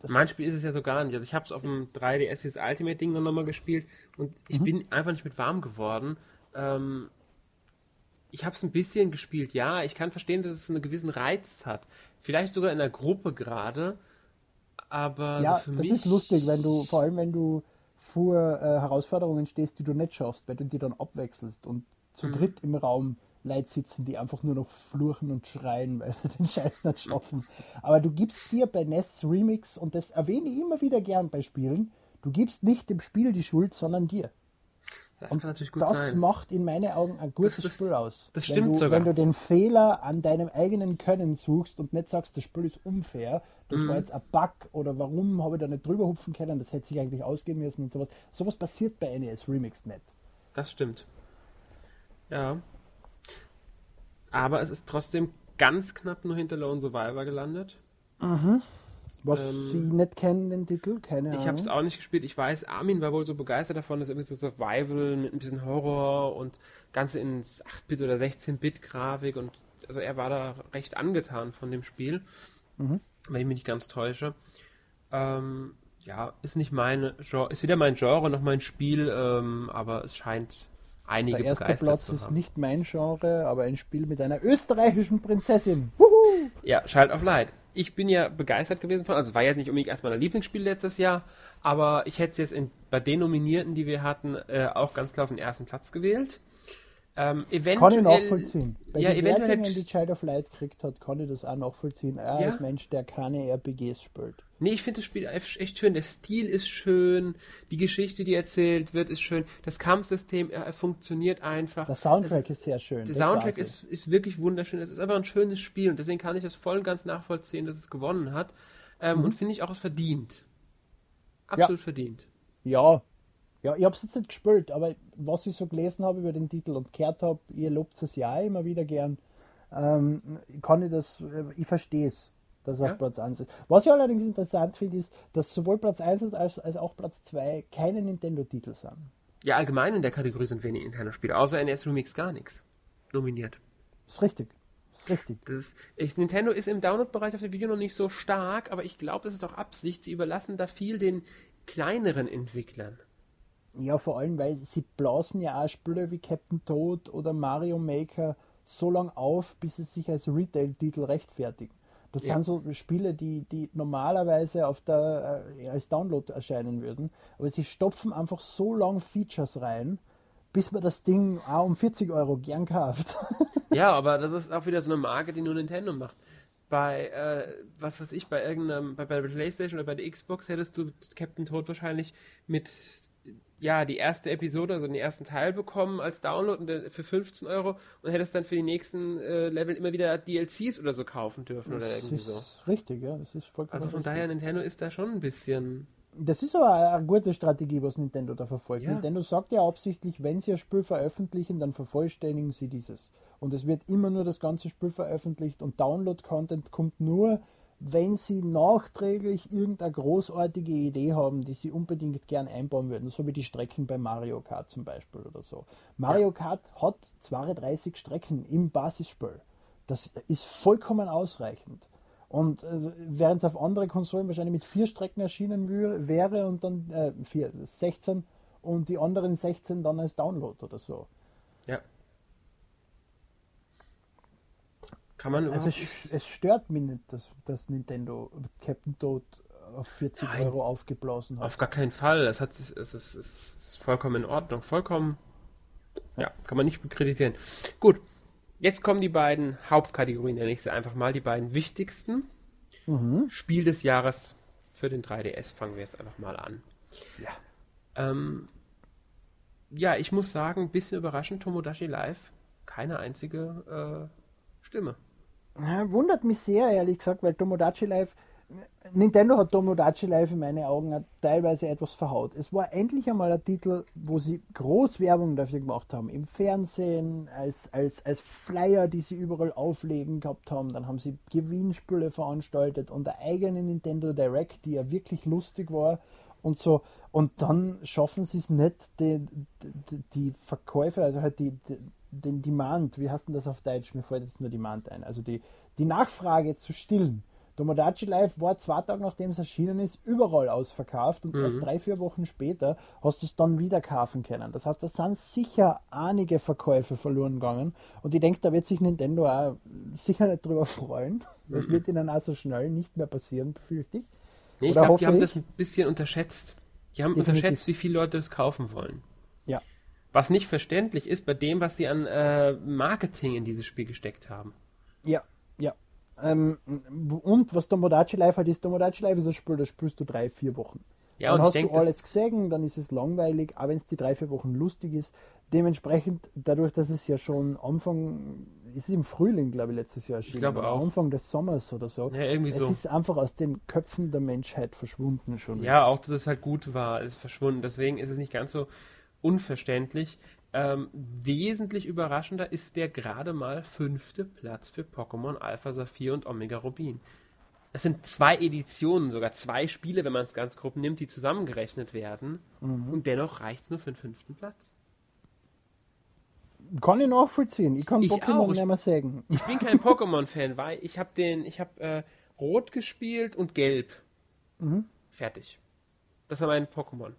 Das mein Spiel ist es ja so gar nicht. Also ich habe es auf dem 3DS dieses Ultimate Ding dann nochmal gespielt und ich mhm. bin einfach nicht mit warm geworden. Ähm, ich habe es ein bisschen gespielt, ja. Ich kann verstehen, dass es einen gewissen Reiz hat. Vielleicht sogar in der Gruppe gerade. Aber ja, so für das mich... ist lustig, wenn du, vor allem wenn du vor äh, Herausforderungen stehst, die du nicht schaffst, weil du die dann abwechselst und zu mhm. dritt im Raum Leute sitzen, die einfach nur noch fluchen und schreien, *laughs* weil sie den Scheiß nicht schaffen. Aber du gibst dir bei NES Remix, und das erwähne ich immer wieder gern bei Spielen, du gibst nicht dem Spiel die Schuld, sondern dir. Das und kann natürlich gut das sein. Das macht in meinen Augen ein gutes das, das, Spiel aus. Das wenn stimmt du, sogar. Wenn du den Fehler an deinem eigenen Können suchst und nicht sagst, das Spiel ist unfair, das mhm. war jetzt ein Bug oder warum habe ich da nicht drüber hupfen können, das hätte sich eigentlich ausgehen müssen und sowas. Sowas passiert bei NES Remix nicht. Das stimmt. Ja. Aber es ist trotzdem ganz knapp nur hinter Lone Survivor gelandet. Mhm. Was ähm, Sie nicht kennen, den Titel? Keine Ahnung. Ich habe es auch nicht gespielt. Ich weiß, Armin war wohl so begeistert davon, dass irgendwie so Survival mit ein bisschen Horror und Ganze in 8-Bit oder 16-Bit-Grafik und also er war da recht angetan von dem Spiel, mhm. wenn ich mich nicht ganz täusche. Ähm, ja, ist nicht meine Genre, ist weder mein Genre noch mein Spiel, ähm, aber es scheint einige Der erste Platz ist nicht mein Genre, aber ein Spiel mit einer österreichischen Prinzessin. Wuhu! Ja, Schalt auf Light ich bin ja begeistert gewesen von, also es war jetzt nicht unbedingt erst mein Lieblingsspiel letztes Jahr, aber ich hätte es jetzt in, bei den Nominierten, die wir hatten, äh, auch ganz klar auf den ersten Platz gewählt. Ähm, kann ich nachvollziehen. Bei ja, den eventuell Wertungen, die Child of Light gekriegt hat, kann ich das auch nachvollziehen. Er ja? ist Mensch, der keine RPGs spielt. Nee, ich finde das Spiel echt schön. Der Stil ist schön, die Geschichte, die erzählt wird, ist schön. Das Kampfsystem äh, funktioniert einfach. Der Soundtrack es, ist sehr schön. Der Soundtrack ist, ist wirklich wunderschön. Es ist einfach ein schönes Spiel und deswegen kann ich das voll und ganz nachvollziehen, dass es gewonnen hat. Ähm, mhm. Und finde ich auch, es verdient. Absolut ja. verdient. Ja, ja, ich habe es jetzt nicht gespielt, aber was ich so gelesen habe über den Titel und gehört habe, ihr lobt es ja immer wieder gern, ähm, kann ich das, äh, ich verstehe es, dass er ja. auf Platz 1 ist. Was ich allerdings interessant finde, ist, dass sowohl Platz 1 als, als auch Platz 2 keine Nintendo-Titel sind. Ja, allgemein in der Kategorie sind wenig Nintendo-Spiele, außer NES Remix gar nichts nominiert. Ist richtig. Ist richtig. Das ist, ich, Nintendo ist im Download-Bereich auf der Video noch nicht so stark, aber ich glaube, das ist auch Absicht. Sie überlassen da viel den kleineren Entwicklern. Ja, vor allem, weil sie blasen ja auch Spiele wie Captain Toad oder Mario Maker so lange auf, bis sie sich als Retail-Titel rechtfertigen. Das ja. sind so Spiele, die, die normalerweise auf der, äh, als Download erscheinen würden, aber sie stopfen einfach so lange Features rein, bis man das Ding auch um 40 Euro gern kauft. *laughs* ja, aber das ist auch wieder so eine Marke, die nur Nintendo macht. Bei, äh, was weiß ich, bei irgendeinem, bei, bei der Playstation oder bei der Xbox hättest du Captain Toad wahrscheinlich mit ja, die erste Episode, also den ersten Teil bekommen als Download für 15 Euro und hättest dann für die nächsten äh, Level immer wieder DLCs oder so kaufen dürfen das oder irgendwie so. Das ist richtig, ja, das ist vollkommen Also von richtig. daher, Nintendo ist da schon ein bisschen. Das ist aber eine gute Strategie, was Nintendo da verfolgt. Ja. Nintendo sagt ja absichtlich, wenn sie ein Spiel veröffentlichen, dann vervollständigen sie dieses. Und es wird immer nur das ganze Spiel veröffentlicht und Download-Content kommt nur, wenn Sie nachträglich irgendeine großartige Idee haben, die Sie unbedingt gern einbauen würden, so wie die Strecken bei Mario Kart zum Beispiel oder so. Mario Kart hat 32 Strecken im Basisspiel. Das ist vollkommen ausreichend. Und äh, während es auf andere Konsolen wahrscheinlich mit vier Strecken erschienen wäre und dann äh, vier, 16 und die anderen 16 dann als Download oder so. Ja. Kann man also es, es, stört mich nicht, dass, dass Nintendo Captain Toad auf 40 Nein, Euro aufgeblasen hat. Auf gar keinen Fall. Es, hat, es, ist, es ist vollkommen in Ordnung. Vollkommen. Ja, kann man nicht kritisieren. Gut. Jetzt kommen die beiden Hauptkategorien, nenne ich sie einfach mal, die beiden wichtigsten. Mhm. Spiel des Jahres für den 3DS fangen wir jetzt einfach mal an. Ja. Ähm, ja, ich muss sagen, ein bisschen überraschend, Tomodachi Live, keine einzige äh, Stimme. Wundert mich sehr, ehrlich gesagt, weil Tomodachi Live Nintendo hat Tomodachi Live in meinen Augen teilweise etwas verhaut. Es war endlich einmal ein Titel, wo sie groß Werbung dafür gemacht haben. Im Fernsehen, als, als, als Flyer, die sie überall auflegen gehabt haben. Dann haben sie Gewinnspiele veranstaltet und eine eigene Nintendo Direct, die ja wirklich lustig war und so. Und dann schaffen sie es nicht, die, die, die Verkäufe, also halt die, die, den Demand, wie heißt denn das auf Deutsch? Mir fällt jetzt nur Demand ein. Also die, die Nachfrage zu stillen. Tomodachi Live war zwei Tage nachdem es erschienen ist, überall ausverkauft und mhm. erst drei, vier Wochen später hast du es dann wieder kaufen können. Das heißt, da sind sicher einige Verkäufe verloren gegangen und ich denke, da wird sich Nintendo auch sicher nicht drüber freuen. Das mhm. wird ihnen auch so schnell nicht mehr passieren, befürchte ich. Nee, ich glaube, die haben ich? das ein bisschen unterschätzt. Die haben Definitiv. unterschätzt, wie viele Leute das kaufen wollen. Ja. Was nicht verständlich ist bei dem, was sie an äh, Marketing in dieses Spiel gesteckt haben. Ja, ja. Ähm, und was Tomodachi Live hat, ist Tomodachi Live ist ein Spiel, das spielst du drei, vier Wochen. Ja, dann und hast denk, du alles gesehen, dann ist es langweilig, auch wenn es die drei, vier Wochen lustig ist. Dementsprechend, dadurch, dass es ja schon Anfang, ist es im Frühling, glaube ich, letztes Jahr erschienen. Ich glaube auch. Anfang des Sommers oder so. Ja, irgendwie es so. Es ist einfach aus den Köpfen der Menschheit verschwunden schon. Ja, auch dass es halt gut war, ist verschwunden. Deswegen ist es nicht ganz so unverständlich. Ähm, wesentlich überraschender ist der gerade mal fünfte Platz für Pokémon Alpha Saphir und Omega Rubin. Es sind zwei Editionen, sogar zwei Spiele, wenn man es ganz grob nimmt, die zusammengerechnet werden. Mhm. Und dennoch reicht es nur für den fünften Platz. Kann ich nachvollziehen. Ich kann ich Pokémon auch. nicht mehr sagen. Ich bin kein Pokémon-Fan, weil ich habe den, ich habe äh, Rot gespielt und Gelb. Mhm. Fertig. Das war mein Pokémon.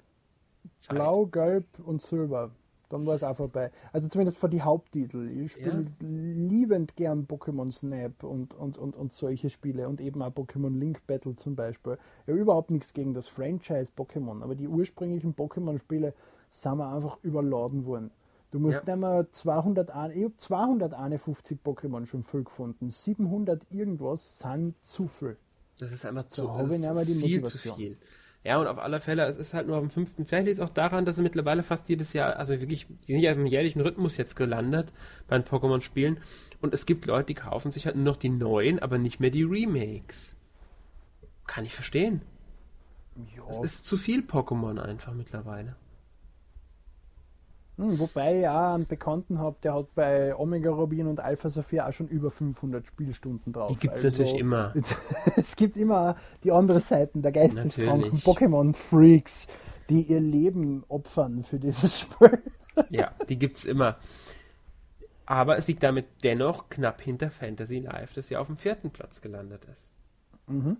Blau, Gelb und Silber dann war es auch vorbei. Also zumindest für die Haupttitel. Ich spiele ja. liebend gern Pokémon Snap und, und, und, und solche Spiele und eben auch Pokémon Link Battle zum Beispiel. Ja, überhaupt nichts gegen das Franchise Pokémon, aber die ursprünglichen Pokémon-Spiele sind wir einfach überladen worden. Du musst ja. immer 200, ich habe 251 Pokémon schon voll gefunden. 700 irgendwas sind zu viel. Das ist einfach zu, da das ist viel zu viel. Ja, und auf alle Fälle, es ist halt nur dem fünften. Vielleicht liegt es auch daran, dass sie mittlerweile fast jedes Jahr, also wirklich, die sind ja im jährlichen Rhythmus jetzt gelandet bei den Pokémon-Spielen. Und es gibt Leute, die kaufen sich halt nur noch die neuen, aber nicht mehr die Remakes. Kann ich verstehen. Ja. Es ist zu viel Pokémon einfach mittlerweile. Hm, wobei ich auch einen Bekannten habe, der hat bei Omega Rubin und Alpha Sophia auch schon über 500 Spielstunden drauf. Die gibt es also, natürlich immer. *laughs* es gibt immer die andere Seiten der geisteskranken Pokémon-Freaks, die ihr Leben opfern für dieses *laughs* Spiel. ja, die gibt es immer. Aber es liegt damit dennoch knapp hinter Fantasy Life, das ja auf dem vierten Platz gelandet ist. Mhm.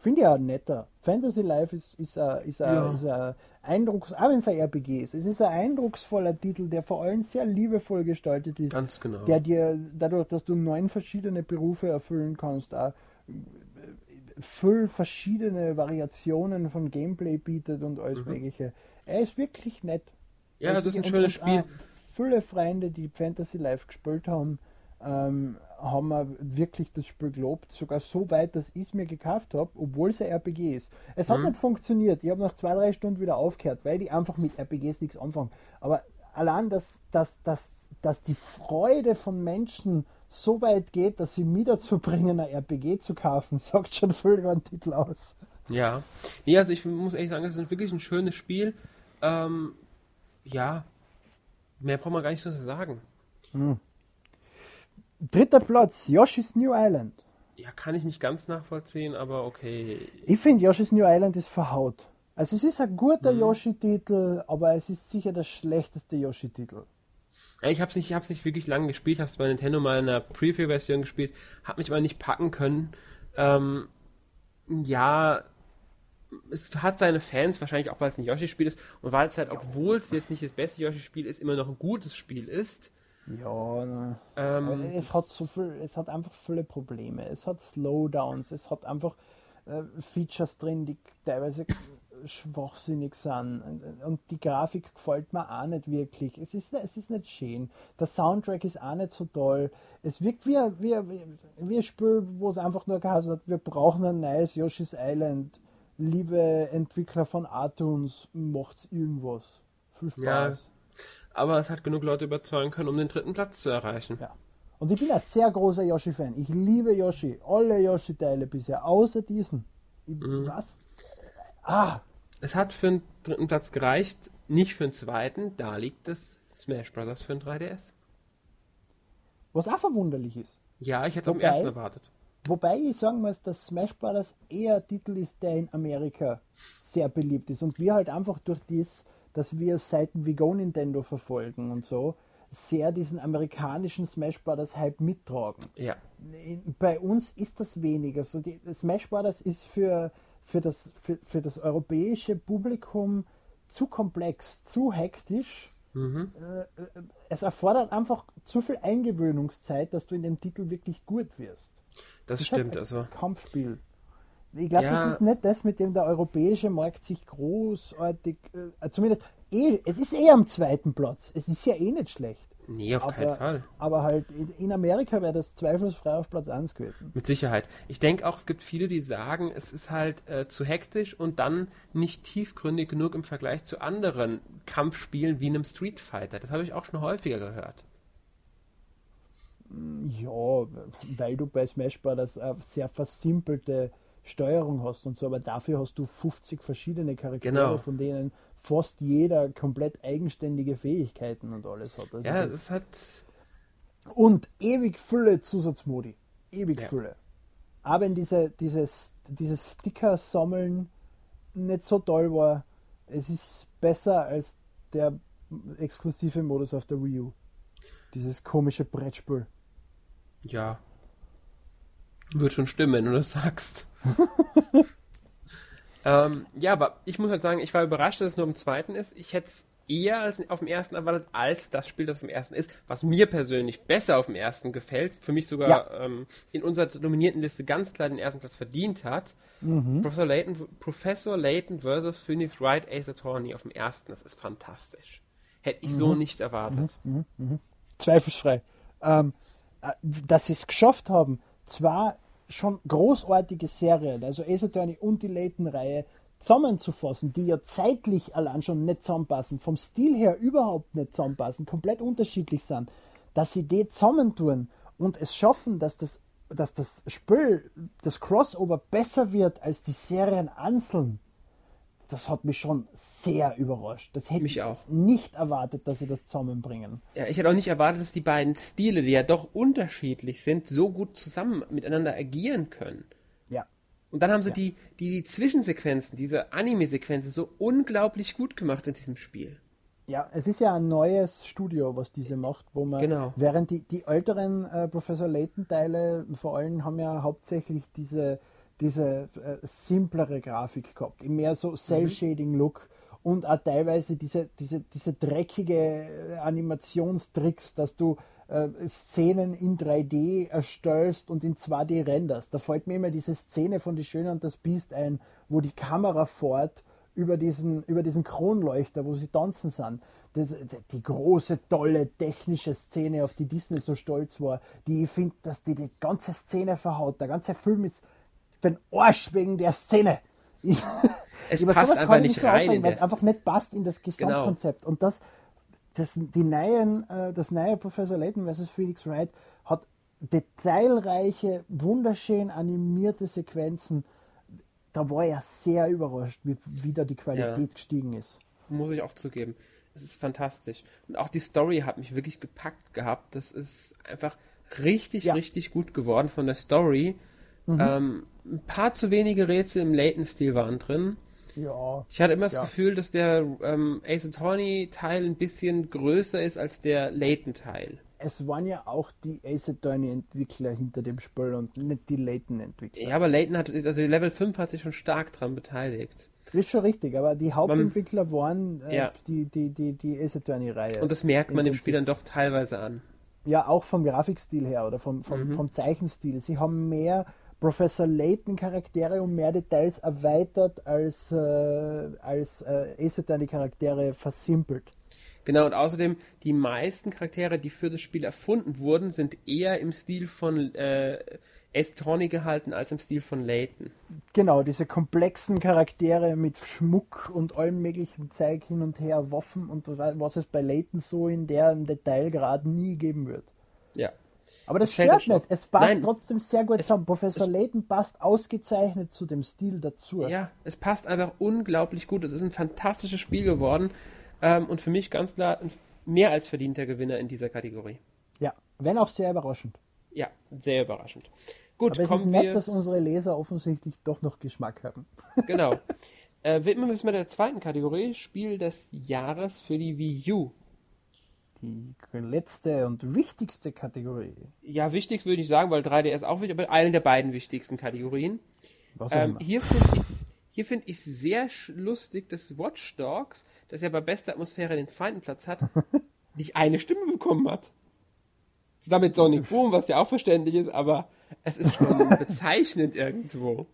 Finde ich auch netter. Fantasy Life ist, ist, ein, ist, ein, ja. ist ein Eindrucks, auch wenn es ein RPG ist, es ist ein eindrucksvoller Titel, der vor allem sehr liebevoll gestaltet ist. Ganz genau. Der dir, dadurch, dass du neun verschiedene Berufe erfüllen kannst, auch viel verschiedene Variationen von Gameplay bietet und alles mhm. mögliche. Er ist wirklich nett. Ja, das ist ein schönes Spiel. Viele Freunde, die Fantasy Life gespielt haben, ähm, haben wir wirklich das Spiel gelobt. Sogar so weit, dass ich es mir gekauft habe, obwohl es ein RPG ist. Es hat mhm. nicht funktioniert. Ich habe nach zwei, drei Stunden wieder aufgehört, weil die einfach mit RPGs nichts anfangen. Aber allein, dass, dass, dass, dass die Freude von Menschen so weit geht, dass sie mich dazu bringen, ein RPG zu kaufen, *laughs* sagt schon viel über den Titel aus. Ja. Nee, also ich muss ehrlich sagen, es ist wirklich ein schönes Spiel. Ähm, ja, mehr braucht man gar nicht so zu sagen. Hm. Dritter Platz, Yoshi's New Island. Ja, kann ich nicht ganz nachvollziehen, aber okay. Ich finde, Yoshi's New Island ist verhaut. Also es ist ein guter mhm. Yoshi-Titel, aber es ist sicher der schlechteste Yoshi-Titel. Ich habe es nicht, nicht wirklich lange gespielt, habe es bei Nintendo mal in einer Preview-Version gespielt, habe mich aber nicht packen können. Ähm, ja, es hat seine Fans, wahrscheinlich auch, weil es ein Yoshi-Spiel ist und weil es halt, obwohl es jetzt nicht das beste Yoshi-Spiel ist, immer noch ein gutes Spiel ist. Ja, ne. ähm, es hat so viel, es hat einfach viele Probleme. Es hat Slowdowns, es hat einfach äh, Features drin, die teilweise schwachsinnig sind. Und die Grafik gefällt mir auch nicht wirklich. Es ist, es ist nicht schön. Der Soundtrack ist auch nicht so toll. Es wirkt wie, wie, wie ein Spiel, wo es einfach nur geheißen hat, wir brauchen ein neues Yoshi's Island. Liebe Entwickler von Atunes, macht irgendwas Viel Spaß. Ja. Aber es hat genug Leute überzeugen können, um den dritten Platz zu erreichen. Ja. Und ich bin ein sehr großer Yoshi-Fan. Ich liebe Yoshi. Alle Yoshi-Teile bisher, außer diesen. Ich, Was? Ah, Es hat für den dritten Platz gereicht, nicht für den zweiten. Da liegt das Smash Bros. für den 3DS. was auch verwunderlich ist. Ja, ich hätte es am Wobei- ersten erwartet. Wobei ich sagen muss, dass Smash Bros. eher ein Titel ist, der in Amerika sehr beliebt ist. Und wir halt einfach durch dies, dass wir Seiten wie Go Nintendo verfolgen und so, sehr diesen amerikanischen Smash Bros. Hype mittragen. Ja. Bei uns ist das weniger. So die, Smash Bros. ist für, für, das, für, für das europäische Publikum zu komplex, zu hektisch. Mhm. Äh, äh, Es erfordert einfach zu viel Eingewöhnungszeit, dass du in dem Titel wirklich gut wirst. Das halt stimmt. ein Also, Kampfspiel. Ich glaube, Ja. das ist nicht das, mit dem der europäische Markt sich großartig, äh, zumindest, eh, es ist eh am zweiten Platz. Es ist ja eh nicht schlecht. nee, auf keinen Fall. aber halt in, Amerika wäre das zweifelfrei auf Platz 1 gewesen. Mit Sicherheit. Ich denke auch, es gibt viele, die sagen, es ist halt äh, zu hektisch und dann nicht tiefgründig genug im Vergleich zu anderen Kampfspielen wie einem Street Fighter. Das habe ich auch schon häufiger gehört. Ja, weil du bei Smash Bros. sehr versimpelte Steuerung hast und so, aber dafür hast du 50 verschiedene Charaktere, Genau. von denen fast jeder komplett eigenständige Fähigkeiten und alles hat. Also Ja, das- ist halt. Und ewig Fülle Zusatzmodi. Ewig Ja. Fülle. Aber wenn diese, dieses, dieses Sticker sammeln nicht so toll war, es ist besser als der exklusive Modus auf der Wii U. Dieses komische Brettspiel. Ja. Wird schon stimmen, wenn du das sagst. *laughs* ähm, ja, aber ich muss halt sagen, ich war überrascht, dass es nur im zweiten ist. Ich hätte es eher als auf dem ersten erwartet, als das Spiel, das auf dem ersten ist, was mir persönlich besser auf dem ersten gefällt, für mich sogar Ja. ähm, in unserer nominierten Liste ganz klar den ersten Platz verdient hat. Mhm. Professor Layton, Professor Layton versus Phoenix Wright Ace Attorney auf dem ersten, das ist fantastisch. Hätte ich Mhm. so nicht erwartet. Zweifelsfrei. Ähm, äh, dass sie es geschafft haben, zwar schon großartige Serien, also Ace Attorney und die Layton-Reihe, zusammenzufassen, die ja zeitlich allein schon nicht zusammenpassen, vom Stil her überhaupt nicht zusammenpassen, komplett unterschiedlich sind, dass sie die zusammentun und es schaffen, dass das, dass das Spiel, das Crossover besser wird als die Serien einzeln, das hat mich schon sehr überrascht. Das hätte Mich ich auch. nicht erwartet, dass sie das zusammenbringen. Ja, ich hätte auch nicht erwartet, dass die beiden Stile, die ja doch unterschiedlich sind, so gut zusammen miteinander agieren können. Ja. Und dann haben sie die, die, die Zwischensequenzen, diese Anime-Sequenzen so unglaublich gut gemacht in diesem Spiel. Ja, es ist ja ein neues Studio, was diese macht, wo man, Genau. während die, die älteren äh, Professor Layton-Teile vor allem haben ja hauptsächlich diese, diese äh, simplere Grafik gehabt, mehr so Cell-Shading-Look und auch teilweise diese, diese, diese dreckige äh, Animationstricks, dass du äh, Szenen in 3D erstellst und in 2D renderst. Da fällt mir immer diese Szene von Die Schöne und das Biest ein, wo die Kamera fährt über diesen, über diesen Kronleuchter, wo sie tanzen sind. Das, die große, tolle technische Szene, auf die Disney so stolz war, die ich finde, dass die die ganze Szene verhaut. Der ganze Film ist für den Arsch wegen der Szene. Ich, Es über passt einfach nicht rein aufregen, in weil es einfach nicht passt in das Gesamtkonzept. Und das, das, die neuen, äh, das neue Professor Layton vs. Felix Wright hat detailreiche, wunderschön animierte Sequenzen. Da war er sehr überrascht, wie, wie da die Qualität gestiegen ist. Muss ich auch zugeben. Es ist fantastisch. Und auch die Story hat mich wirklich gepackt gehabt. Das ist einfach richtig, Ja. richtig gut geworden von der Story. Ähm, ein paar zu wenige Rätsel im Layton-Stil waren drin. Ja, Ich hatte immer das Ja. Gefühl, dass der ähm, Ace Attorney-Teil ein bisschen größer ist als der Layton-Teil. es waren ja auch die Ace Attorney-Entwickler hinter dem Spiel und nicht die Layton-Entwickler. Ja, aber Layton hat, also Level 5 hat sich schon stark dran beteiligt. Das ist schon richtig, aber die Hauptentwickler waren äh, Ja. die, die, die, die Ace Attorney-Reihe. Und das merkt man dem Spiel dann doch teilweise an. Ja, auch vom Grafikstil her oder vom, vom, Mhm. vom Zeichenstil. Sie haben mehr Professor Layton Charaktere und mehr Details erweitert als, äh, als äh, Ace Attorney Charaktere versimpelt. Genau, und außerdem, die meisten Charaktere, die für das Spiel erfunden wurden, sind eher im Stil von äh, S-Tony gehalten als im Stil von Layton. Genau, diese komplexen Charaktere mit Schmuck und allem möglichen Zeug hin und her, Waffen und was es bei Layton so in der Detailgrad nie geben wird. Ja. Aber das Es fällt stört nicht. Es passt Nein, trotzdem sehr gut es- zusammen. Professor Layton passt ausgezeichnet zu dem Stil dazu. Ja, es passt einfach unglaublich gut. Es ist ein fantastisches Spiel geworden ähm, und für mich ganz klar ein mehr als verdienter Gewinner in dieser Kategorie. Ja, wenn auch sehr überraschend. Ja, sehr überraschend. Gut, Aber es ist nett, wir. dass unsere Leser offensichtlich doch noch Geschmack haben. *laughs* Genau. äh, widmen wir uns mit der zweiten Kategorie: Spiel des Jahres für die Wii U. Die letzte und wichtigste Kategorie. Ja, wichtig würde ich sagen, weil 3DS auch wichtig, aber eine der beiden wichtigsten Kategorien. Ähm, hier finde ich hier find ich sehr lustig, dass Watch Dogs, das ja bei bester Atmosphäre den zweiten Platz hat, *laughs* nicht eine Stimme bekommen hat. Zusammen mit Sonic Boom, was ja auch verständlich ist, aber es ist schon *laughs* bezeichnend irgendwo.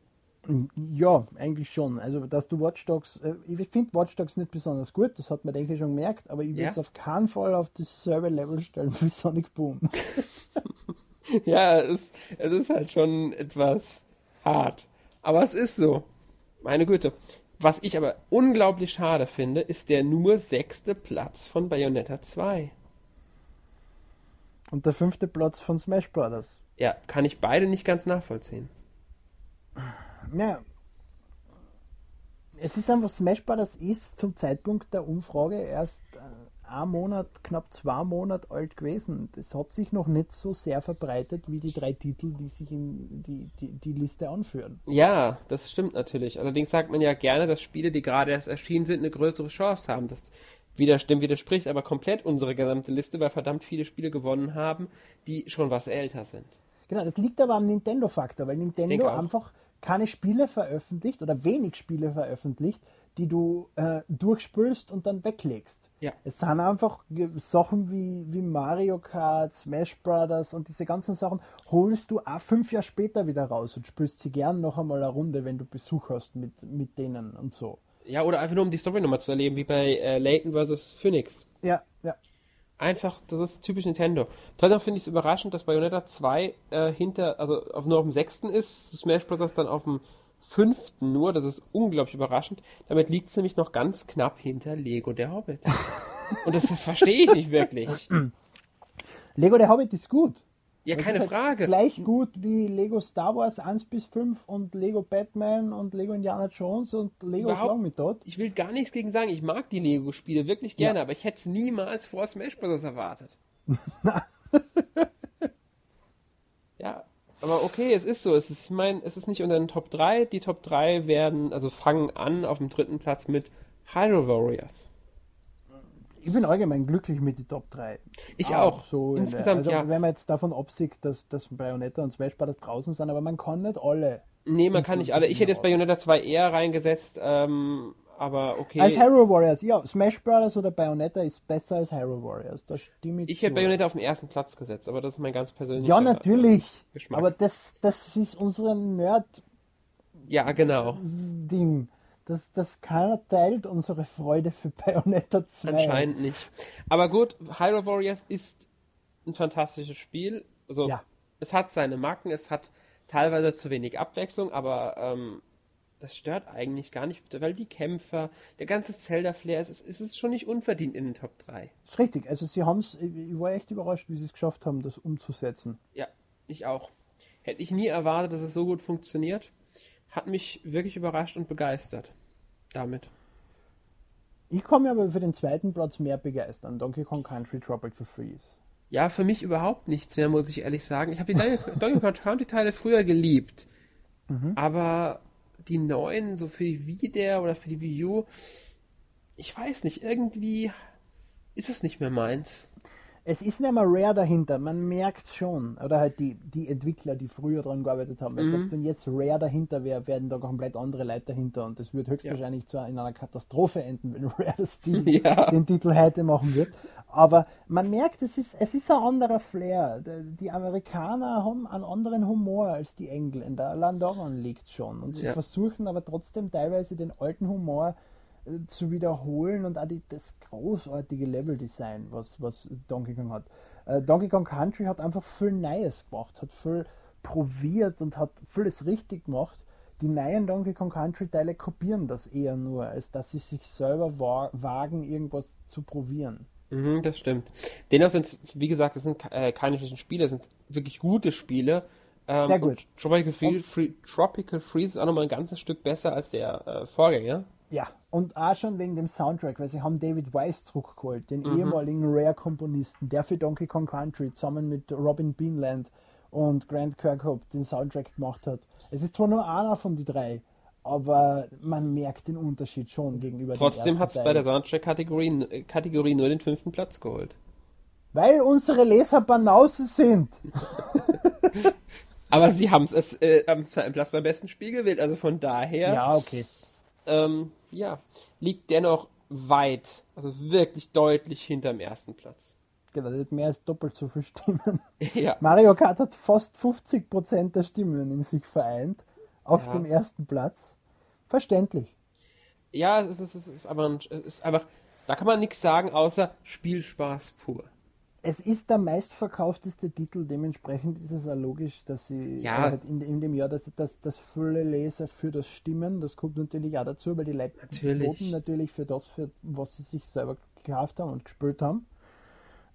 Ja, eigentlich schon. Also, dass du Watch Dogs, äh, ich finde Watch Dogs nicht besonders gut, das hat man, denke ich, schon gemerkt, aber ich würde Ja. es auf keinen Fall auf dasselbe Level stellen wie Sonic Boom. *laughs* Ja, es, es ist halt schon etwas hart. Aber es ist so. Meine Güte. Was ich aber unglaublich schade finde, ist der nur sechste Platz von Bayonetta 2. Und der fünfte Platz von Smash Brothers. Ja, kann ich beide nicht ganz nachvollziehen. Ja. Es ist einfach, Smash Brothers ist zum Zeitpunkt der Umfrage erst äh, ein Monat, knapp zwei Monate alt gewesen. Das hat sich noch nicht so sehr verbreitet wie die drei Titel, die sich in die, die, die Liste anführen. Ja, das stimmt natürlich. Allerdings sagt man ja gerne, dass Spiele, die gerade erst erschienen sind, eine größere Chance haben. Das dem widerspricht aber komplett unsere gesamte Liste, weil verdammt viele Spiele gewonnen haben, die schon was älter sind. Genau, das liegt aber am Nintendo-Faktor, weil Nintendo auch. Keine Spiele veröffentlicht oder wenig Spiele veröffentlicht, die du äh, durchspülst und dann weglegst. Ja. Es sind einfach Sachen wie, wie Mario Kart, Smash Brothers und diese ganzen Sachen holst du auch fünf Jahre später wieder raus und spülst sie gern noch einmal eine Runde, wenn du Besuch hast mit, mit denen und so. Ja, oder einfach nur um die Story nochmal zu erleben, wie bei äh, Layton vs. Phoenix. Ja. Einfach, das ist typisch Nintendo. Trotzdem finde ich es überraschend, dass Bayonetta 2 äh, hinter, also auf, nur auf dem sechsten ist, Smash Bros. dann auf dem fünften nur. Das ist unglaublich überraschend. Damit liegt es nämlich noch ganz knapp hinter Lego der Hobbit. *laughs* Und das, das verstehe ich nicht wirklich. Lego der Hobbit ist gut. Ja, Das keine halt Frage. Gleich gut wie Lego Star Wars 1 bis 5 und Lego Batman und Lego Indiana Jones und Lego dort. Ich will gar nichts gegen sagen. Ich mag die Lego-Spiele wirklich gerne, aber ich hätte es niemals vor Smash Bros. erwartet. *laughs* ja, aber okay, es ist so. Es ist, ich mein, es ist nicht unter den Top 3. Die Top 3 werden, also fangen an auf dem dritten Platz mit Hyrule Warriors. Ich bin allgemein glücklich mit den Top 3. Ich auch. So in Insgesamt, also ja. Wenn man jetzt davon absieht, dass, dass Bayonetta und Smash Brothers draußen sind, aber man kann nicht alle. Nee, man kann nicht alle. Ich hätte jetzt Bayonetta 2 eher reingesetzt, ähm, aber okay. Als Hyrule Warriors, ja, Smash Brothers oder Bayonetta ist besser als Hyrule Warriors. Da stimme ich ich hätte. Bayonetta auf den ersten Platz gesetzt, aber das ist mein ganz persönlicher Ja, natürlich. Geschmack. Aber das, das ist unser Nerd-Ding. Ja, genau. Das, das keiner teilt unsere Freude für Bayonetta 2. Anscheinend nicht. Aber gut, Hyrule Warriors ist ein fantastisches Spiel. Also, Ja. es hat seine Macken, es hat teilweise zu wenig Abwechslung, aber ähm, das stört eigentlich gar nicht, weil die Kämpfer, der ganze Zelda-Flair, es ist, es ist schon nicht unverdient in den Top 3. ist richtig. Also sie haben es, ich war echt überrascht, wie sie es geschafft haben, das umzusetzen. Ja, ich auch. Hätte ich nie erwartet, dass es so gut funktioniert. Hat mich wirklich überrascht und begeistert. Damit. Ich mich aber für den zweiten Platz mehr begeistern. Donkey Kong Country Tropical Freeze. Ja, für mich überhaupt nichts mehr, muss ich ehrlich sagen. Ich habe die Donkey Kong Country Teile früher geliebt. Aber die neuen, so für die Wii der oder für die Wii U, ich weiß nicht, irgendwie ist es nicht mehr meins. Es ist nicht mehr Rare dahinter, man merkt schon. Oder halt die, die Entwickler, die früher dran gearbeitet haben. Weil Mhm. selbst wenn jetzt Rare dahinter wäre, werden da komplett andere Leute dahinter. Und das wird höchstwahrscheinlich zu in einer Katastrophe enden, wenn *laughs* Rare Team *laughs* Ja. den Titel heute machen wird. Aber man merkt, es ist, es ist ein anderer Flair. Die- Amerikaner haben einen anderen Humor als die Engländer. Allein daran liegt schon. Und sie Ja. versuchen aber trotzdem teilweise den alten Humor zu wiederholen und auch die, das großartige Leveldesign, was, was Donkey Kong hat. Äh, Donkey Kong Country hat einfach viel Neues gebracht, hat viel probiert und hat vieles richtig gemacht. Die neuen Donkey Kong Country Teile kopieren das eher nur, als dass sie sich selber wa wagen, irgendwas zu probieren. Mhm, das stimmt. Dennoch sind es, wie gesagt, das sind äh, keine schlechten Spiele, das sind wirklich gute Spiele. Ähm, Sehr gut. Tropical, Free, Free, Tropical Freeze ist auch nochmal ein ganzes Stück besser als der äh, Vorgänger. Ja, und auch schon wegen dem Soundtrack, weil sie haben David Weiss zurückgeholt, den mhm. ehemaligen Rare-Komponisten, der für Donkey Kong Country zusammen mit Robin Beanland und Grant Kirkhope den Soundtrack gemacht hat. Es ist zwar nur einer von die drei, aber man merkt den Unterschied schon gegenüber Trotzdem hat es bei der Soundtrack-Kategorie Kategorie nur den fünften Platz geholt. Weil unsere Leser Banausen sind. *laughs* aber sie haben es äh, am zweiten Platz beim besten Spiel gewählt, also von daher. Ja, okay. Ähm, ja, liegt dennoch weit, also wirklich deutlich hinterm ersten Platz. Genau, das hat mehr als doppelt so viele Stimmen. *laughs* Ja. Mario Kart hat fast 50% der Stimmen in sich vereint auf ja. dem ersten Platz. Verständlich. Ja, es ist, es ist aber es ist einfach, da kann man nichts sagen, außer Spielspaß pur es ist der meistverkaufteste Titel, dementsprechend ist es auch logisch, dass sie ja. halt in, in, dem Jahr, dass, dass, dass viele Leser für das stimmen. Das kommt natürlich auch dazu, weil die Leute natürlich. natürlich für das, für was sie sich selber gekauft haben und gespielt haben.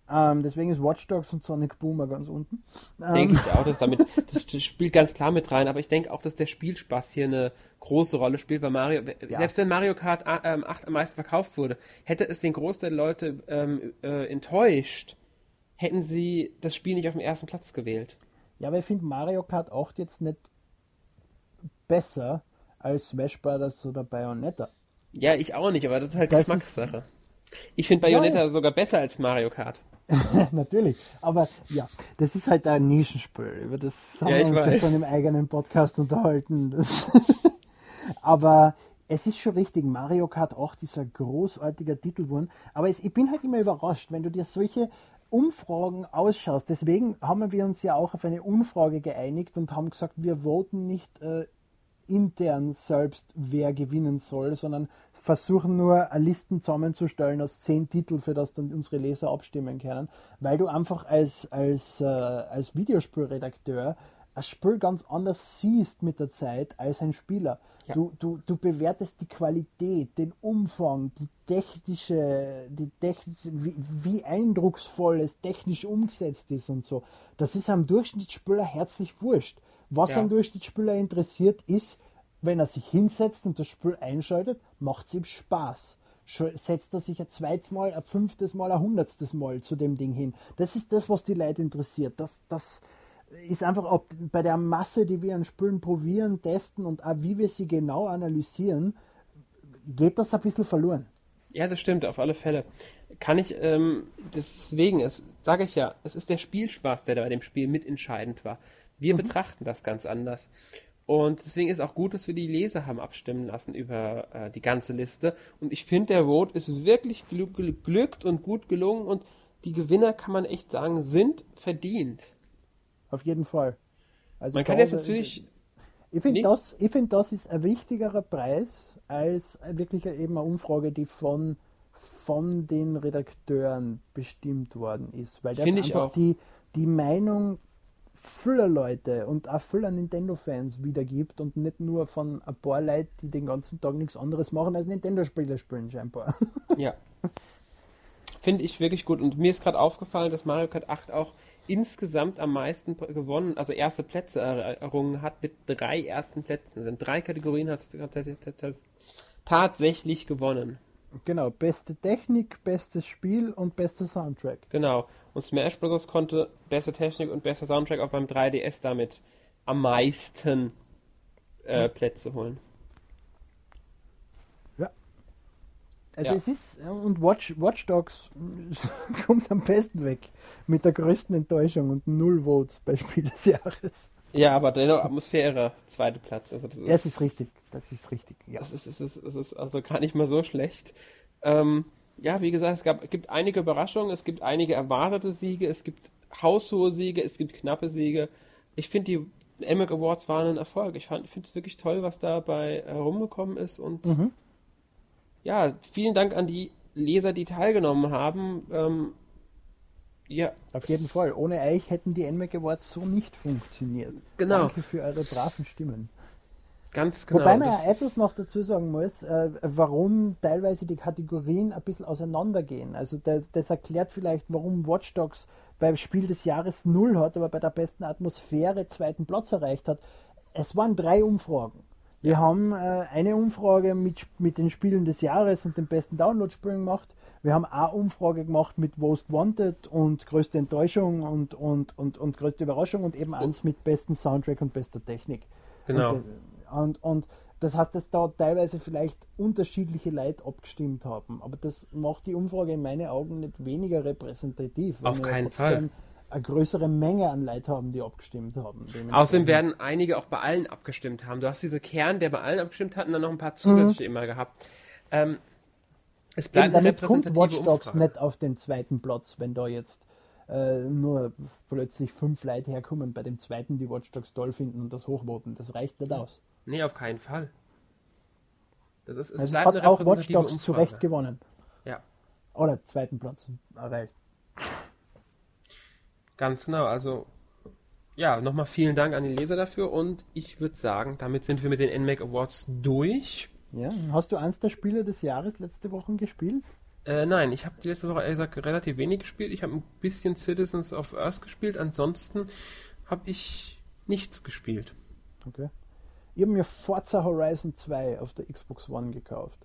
Ähm, deswegen ist Watch Dogs und Sonic Boomer ganz unten. Denke ähm. ich auch, dass damit, das spielt ganz klar mit rein, aber ich denke auch, dass der Spielspaß hier eine große Rolle spielt, weil Mario, ja. selbst wenn Mario Kart 8 ähm, am meisten verkauft wurde, hätte es den Großteil der Leute ähm, äh, enttäuscht, hätten sie das Spiel nicht auf dem ersten Platz gewählt. Ja, aber ich finde Mario Kart 8 jetzt nicht besser als Smash Brothers oder Bayonetta. Ja, ich auch nicht, aber das ist halt das Geschmackssache. Ist... Ich finde Bayonetta ja, ja. sogar besser als Mario Kart. *laughs* Natürlich, aber ja, das ist halt ein Nischenspiel. Über das haben ja, wir uns weiß. ja schon im eigenen Podcast unterhalten. *laughs* aber es ist schon richtig, Mario Kart 8 ist ein großartiger Titel geworden. Aber es, ich bin halt immer überrascht, wenn du dir solche Umfragen ausschaust. Deswegen haben wir uns ja auch auf eine Umfrage geeinigt und haben gesagt, wir voten nicht äh, intern selbst, wer gewinnen soll, sondern versuchen nur Listen zusammenzustellen aus zehn Titeln, für das dann unsere Leser abstimmen können, weil du einfach als, als, äh, als Videospielredakteur ein Spiel ganz anders siehst mit der Zeit als ein Spieler. Ja. Du, du, du bewertest die Qualität, den Umfang, die technische, die technische wie, wie eindrucksvoll es technisch umgesetzt ist und so. Das ist am Durchschnittsspieler herzlich wurscht. Was ja. am Durchschnittsspieler interessiert, ist, wenn er sich hinsetzt und das Spiel einschaltet, macht es ihm Spaß. Setzt er sich ein zweites Mal, ein fünftes Mal, ein hundertstes Mal zu dem Ding hin. Das ist das, was die Leute interessiert. Das, das, ist einfach ob, bei der Masse, die wir an Spülen probieren, testen und auch wie wir sie genau analysieren, geht das ein bisschen verloren. Ja, das stimmt, auf alle Fälle. Kann ich, ähm, deswegen, sage ich ja, es ist der Spielspaß, der da bei dem Spiel mitentscheidend war. Wir mhm. betrachten das ganz anders. Und deswegen ist auch gut, dass wir die Leser haben abstimmen lassen über äh, die ganze Liste. Und ich finde, der Vote ist wirklich glückt und gut gelungen und die Gewinner, kann man echt sagen, sind verdient. Auf jeden Fall. Also Man kann jetzt natürlich. Ich finde, das, find, das ist ein wichtigerer Preis als wirklich eben eine Umfrage, die von, von den Redakteuren bestimmt worden ist. Weil das find einfach die, die Meinung vieler Leute und auch vieler Nintendo-Fans wiedergibt und nicht nur von ein paar Leuten, die den ganzen Tag nichts anderes machen als Nintendo-Spiele spielen, scheinbar. Ja. *laughs* Finde ich wirklich gut. Und mir ist gerade aufgefallen, dass Mario Kart 8 auch insgesamt am meisten gewonnen, also erste Plätze errungen hat mit drei ersten Plätzen. Also in drei Kategorien hat es tatsächlich gewonnen. Genau, beste Technik, bestes Spiel und bester Soundtrack. Genau. Und Smash Bros. konnte beste Technik und bester Soundtrack auch beim 3DS damit am meisten äh, Plätze holen. Also ja. es ist, und Watch, Watch Dogs *laughs* kommt am besten weg. Mit der größten Enttäuschung und null Votes bei Spiel des Jahres. Ja, aber dennoch Atmosphäre, zweiter Platz. Also das ist, das ist richtig, das ist richtig. Ja. Das ist, es ist, es ist also gar nicht mal so schlecht. Ähm, ja, wie gesagt, es gab, gibt einige Überraschungen, es gibt einige erwartete Siege, es gibt haushohe Siege, es gibt knappe Siege. Ich finde, die Emmerich Awards waren ein Erfolg. Ich, ich finde es wirklich toll, was dabei herumgekommen ist und mhm ja, vielen Dank an die Leser, die teilgenommen haben. Ähm, Ja. Auf jeden Fall. Ohne euch hätten die NMAC Awards so nicht funktioniert. Genau. Danke für eure braven Stimmen. Ganz genau. Wobei man ja etwas noch dazu sagen muss, äh, warum teilweise die Kategorien ein bisschen auseinandergehen. Also das, das erklärt vielleicht, warum Watch Dogs beim Spiel des Jahres null hat, aber bei der besten Atmosphäre zweiten Platz erreicht hat. Es waren drei Umfragen. Wir ja. haben äh, eine Umfrage mit, mit den Spielen des Jahres und den besten Download-Spielen gemacht. Wir haben eine Umfrage gemacht mit Most Wanted und größte Enttäuschung und, und, und, und größte Überraschung und eben eins mit besten Soundtrack und bester Technik. Genau. Und, und, und das heißt, dass da teilweise vielleicht unterschiedliche Leute abgestimmt haben. Aber das macht die Umfrage in meinen Augen nicht weniger repräsentativ. Auf keinen Fall. Eine größere Menge an Leuten haben, die abgestimmt haben. Außerdem werden einige auch bei allen abgestimmt haben. Du hast diese Kern, der bei allen abgestimmt hat, und dann noch ein paar zusätzliche mhm. immer gehabt. Ähm, es bleibt Eben, damit kommt Watch Dogs nicht auf den zweiten Platz, wenn da jetzt äh, nur plötzlich fünf Leute herkommen bei dem zweiten, die Watch Dogs toll finden und das hochvoten. Das reicht nicht aus. Nee, auf keinen Fall. Das ist, es, also es hat auch Watch Dogs zu Recht gewonnen. Ja. Oder zweiten Platz erreicht. Ganz genau, also ja, nochmal vielen Dank an die Leser dafür und ich würde sagen, damit sind wir mit den NMAC Awards durch. Ja, hast du eins der Spiele des Jahres letzte Woche gespielt? Äh, nein, ich habe die letzte Woche ehrlich gesagt relativ wenig gespielt. Ich habe ein bisschen Citizens of Earth gespielt, ansonsten habe ich nichts gespielt. Okay. Ich habe mir Forza Horizon 2 auf der Xbox One gekauft.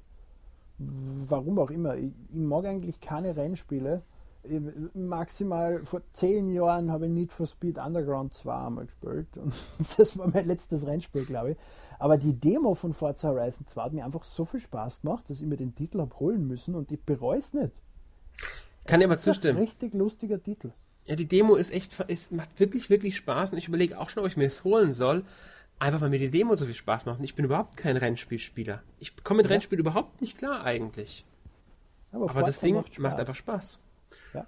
Warum auch immer. Ich, ich mag eigentlich keine Rennspiele. Ich, maximal vor zehn Jahren habe ich Need for Speed Underground 2 einmal gespielt. Und *laughs* das war mein letztes Rennspiel, glaube ich. Aber die Demo von Forza Horizon 2 hat mir einfach so viel Spaß gemacht, dass ich mir den Titel habe holen müssen und ich bereue es nicht. Kann dir aber zustimmen. Ein richtig lustiger Titel. Ja, die Demo ist echt, ist, macht wirklich, wirklich Spaß und ich überlege auch schon, ob ich mir es holen soll. Einfach weil mir die Demo so viel Spaß macht. Und ich bin überhaupt kein Rennspielspieler. Ich komme mit ja. Rennspiel überhaupt nicht klar eigentlich. Aber, Aber das Ding macht, macht, einfach Spaß. Ja.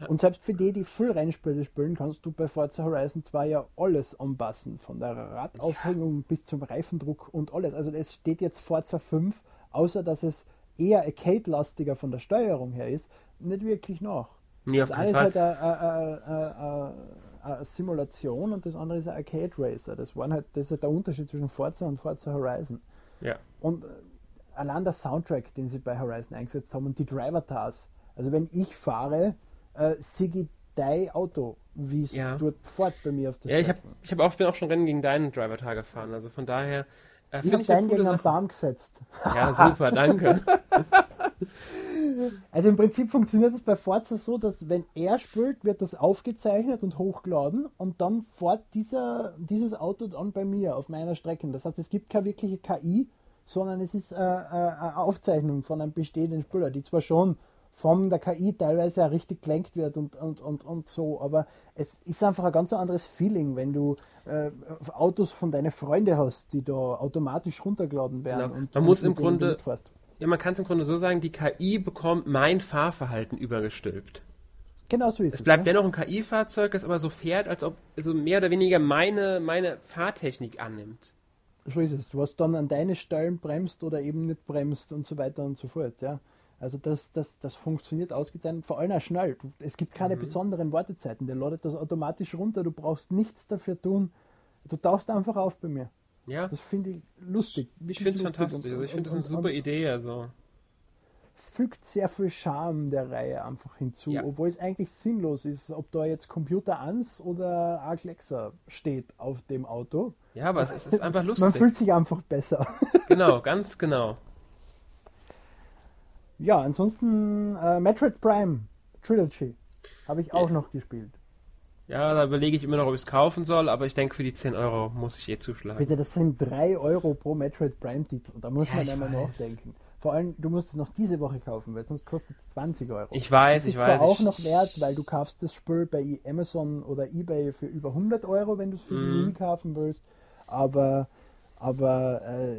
ja. Und selbst für die, die Full-Rennspiele spielen, kannst du bei Forza Horizon 2 ja alles anpassen. Von der Radaufhängung ja. bis zum Reifendruck und alles. Also es steht jetzt Forza 5, außer dass es eher Arcade-lastiger von der Steuerung her ist, nicht wirklich nach. Ja, das eine ist halt eine eine Simulation und das andere ist ein Arcade Racer. Das, waren halt, das ist halt der Unterschied zwischen Forza und Forza Horizon. Ja. Und äh, allein der Soundtrack, den sie bei Horizon eingesetzt haben und die Driver Tars. Also wenn ich fahre, äh, Sigi dein Auto, wie es ja. dort fährt bei mir auf der Ja, ich, hab, ich hab auch, bin auch schon Rennen gegen deinen Driver Tar gefahren. Also von daher. Äh, ich habe deinen gegen einen Baum gesetzt. Ja, super, danke. *laughs* Also im Prinzip funktioniert das bei Forza so, dass wenn er spielt, wird das aufgezeichnet und hochgeladen und dann fährt dieser, dieses Auto dann bei mir auf meiner Strecke. Das heißt, es gibt keine wirkliche KI, sondern es ist äh, äh, eine Aufzeichnung von einem bestehenden Spieler, die zwar schon von der KI teilweise auch richtig gelenkt wird und, und, und, und so, aber es ist einfach ein ganz anderes Feeling, wenn du äh, Autos von deinen Freunden hast, die da automatisch runtergeladen werden. Genau. Und, Man muss im Grunde ja, man kann es im Grunde so sagen, die KI bekommt mein Fahrverhalten übergestülpt. Genau so ist es. Es bleibt ja. dennoch ein KI-Fahrzeug, das aber so fährt, als ob also mehr oder weniger meine, meine Fahrtechnik annimmt. So ist es. Du hast dann an deine Stellen bremst oder eben nicht bremst und so weiter und so fort, ja. Also das, das, das funktioniert ausgezeichnet, vor allem auch schnell. Du, es gibt keine mhm. besonderen Wartezeiten. Der ladet das automatisch runter, du brauchst nichts dafür tun. Du tauchst einfach auf bei mir. Ja. Das finde ich lustig. Ich finde es fantastisch. Und, also ich finde das eine super und, Idee. Also. Fügt sehr viel Charme der Reihe einfach hinzu, ja. obwohl es eigentlich sinnlos ist, ob da jetzt Computer ans oder Alexa steht auf dem Auto. Ja, aber es ist einfach *laughs* lustig. Man fühlt sich einfach besser. Genau, ganz genau. Ja, ansonsten äh, Metroid Prime Trilogy habe ich auch ja. noch gespielt. Ja, da überlege ich immer noch, ob ich es kaufen soll, aber ich denke, für die 10 Euro muss ich eh zuschlagen. Bitte, das sind 3 Euro pro Metroid Prime-Titel. Da muss ja, man einmal nachdenken. Vor allem, du musst es noch diese Woche kaufen, weil sonst kostet es 20 Euro. Ich weiß, ich weiß. Das ist zwar auch noch wert, weil du kaufst das Spiel bei Amazon oder Ebay für über 100 Euro, wenn du es für mm. die mhm. Wii kaufen willst. Aber, aber äh,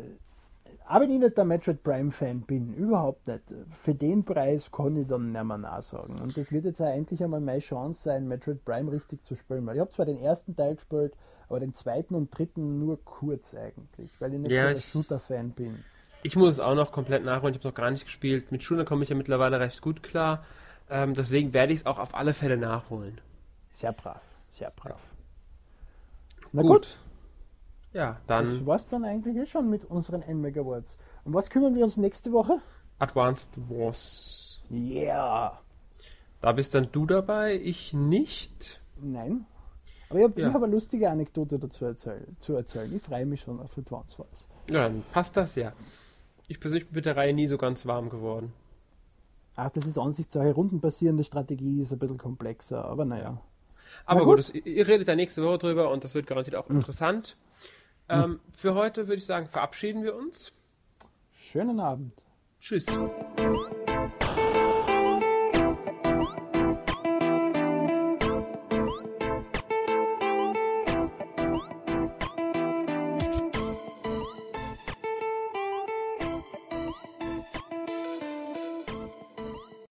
aber ich nicht der Metroid Prime Fan bin, überhaupt nicht. Für den Preis kann ich dann nicht mehr nachsagen. Und das wird jetzt auch endlich einmal meine Chance sein, Metroid Prime richtig zu spielen. Weil ich habe zwar den ersten Teil gespielt, aber den zweiten und dritten nur kurz eigentlich, weil ich nicht ja, so ein Shooter-Fan bin. Ich muss es auch noch komplett nachholen, ich habe es noch gar nicht gespielt. Mit Shooter komme ich ja mittlerweile recht gut klar. Ähm, deswegen werde ich es auch auf alle Fälle nachholen. Sehr brav, sehr brav. Na gut. Gut. Ja, Das dann war's dann eigentlich eh schon mit unseren NMAG Awards. Um was kümmern wir uns nächste Woche? Advanced Wars. Yeah! Da bist dann du dabei, ich nicht. Nein. Aber ich habe Ja. hab eine lustige Anekdote dazu erzähl zu erzählen. Ich freue mich schon auf Advance Wars. Ja, dann passt das ja. Ich persönlich bin mit der Reihe nie so ganz warm geworden. Ach, das ist Ansichtssache. Rundenbasierende Strategie ist ein bisschen komplexer, aber naja. Aber Na gut, gut. das, ihr redet da nächste Woche drüber und das wird garantiert auch interessant. Ähm, für heute würde ich sagen, verabschieden wir uns. Schönen Abend. Tschüss.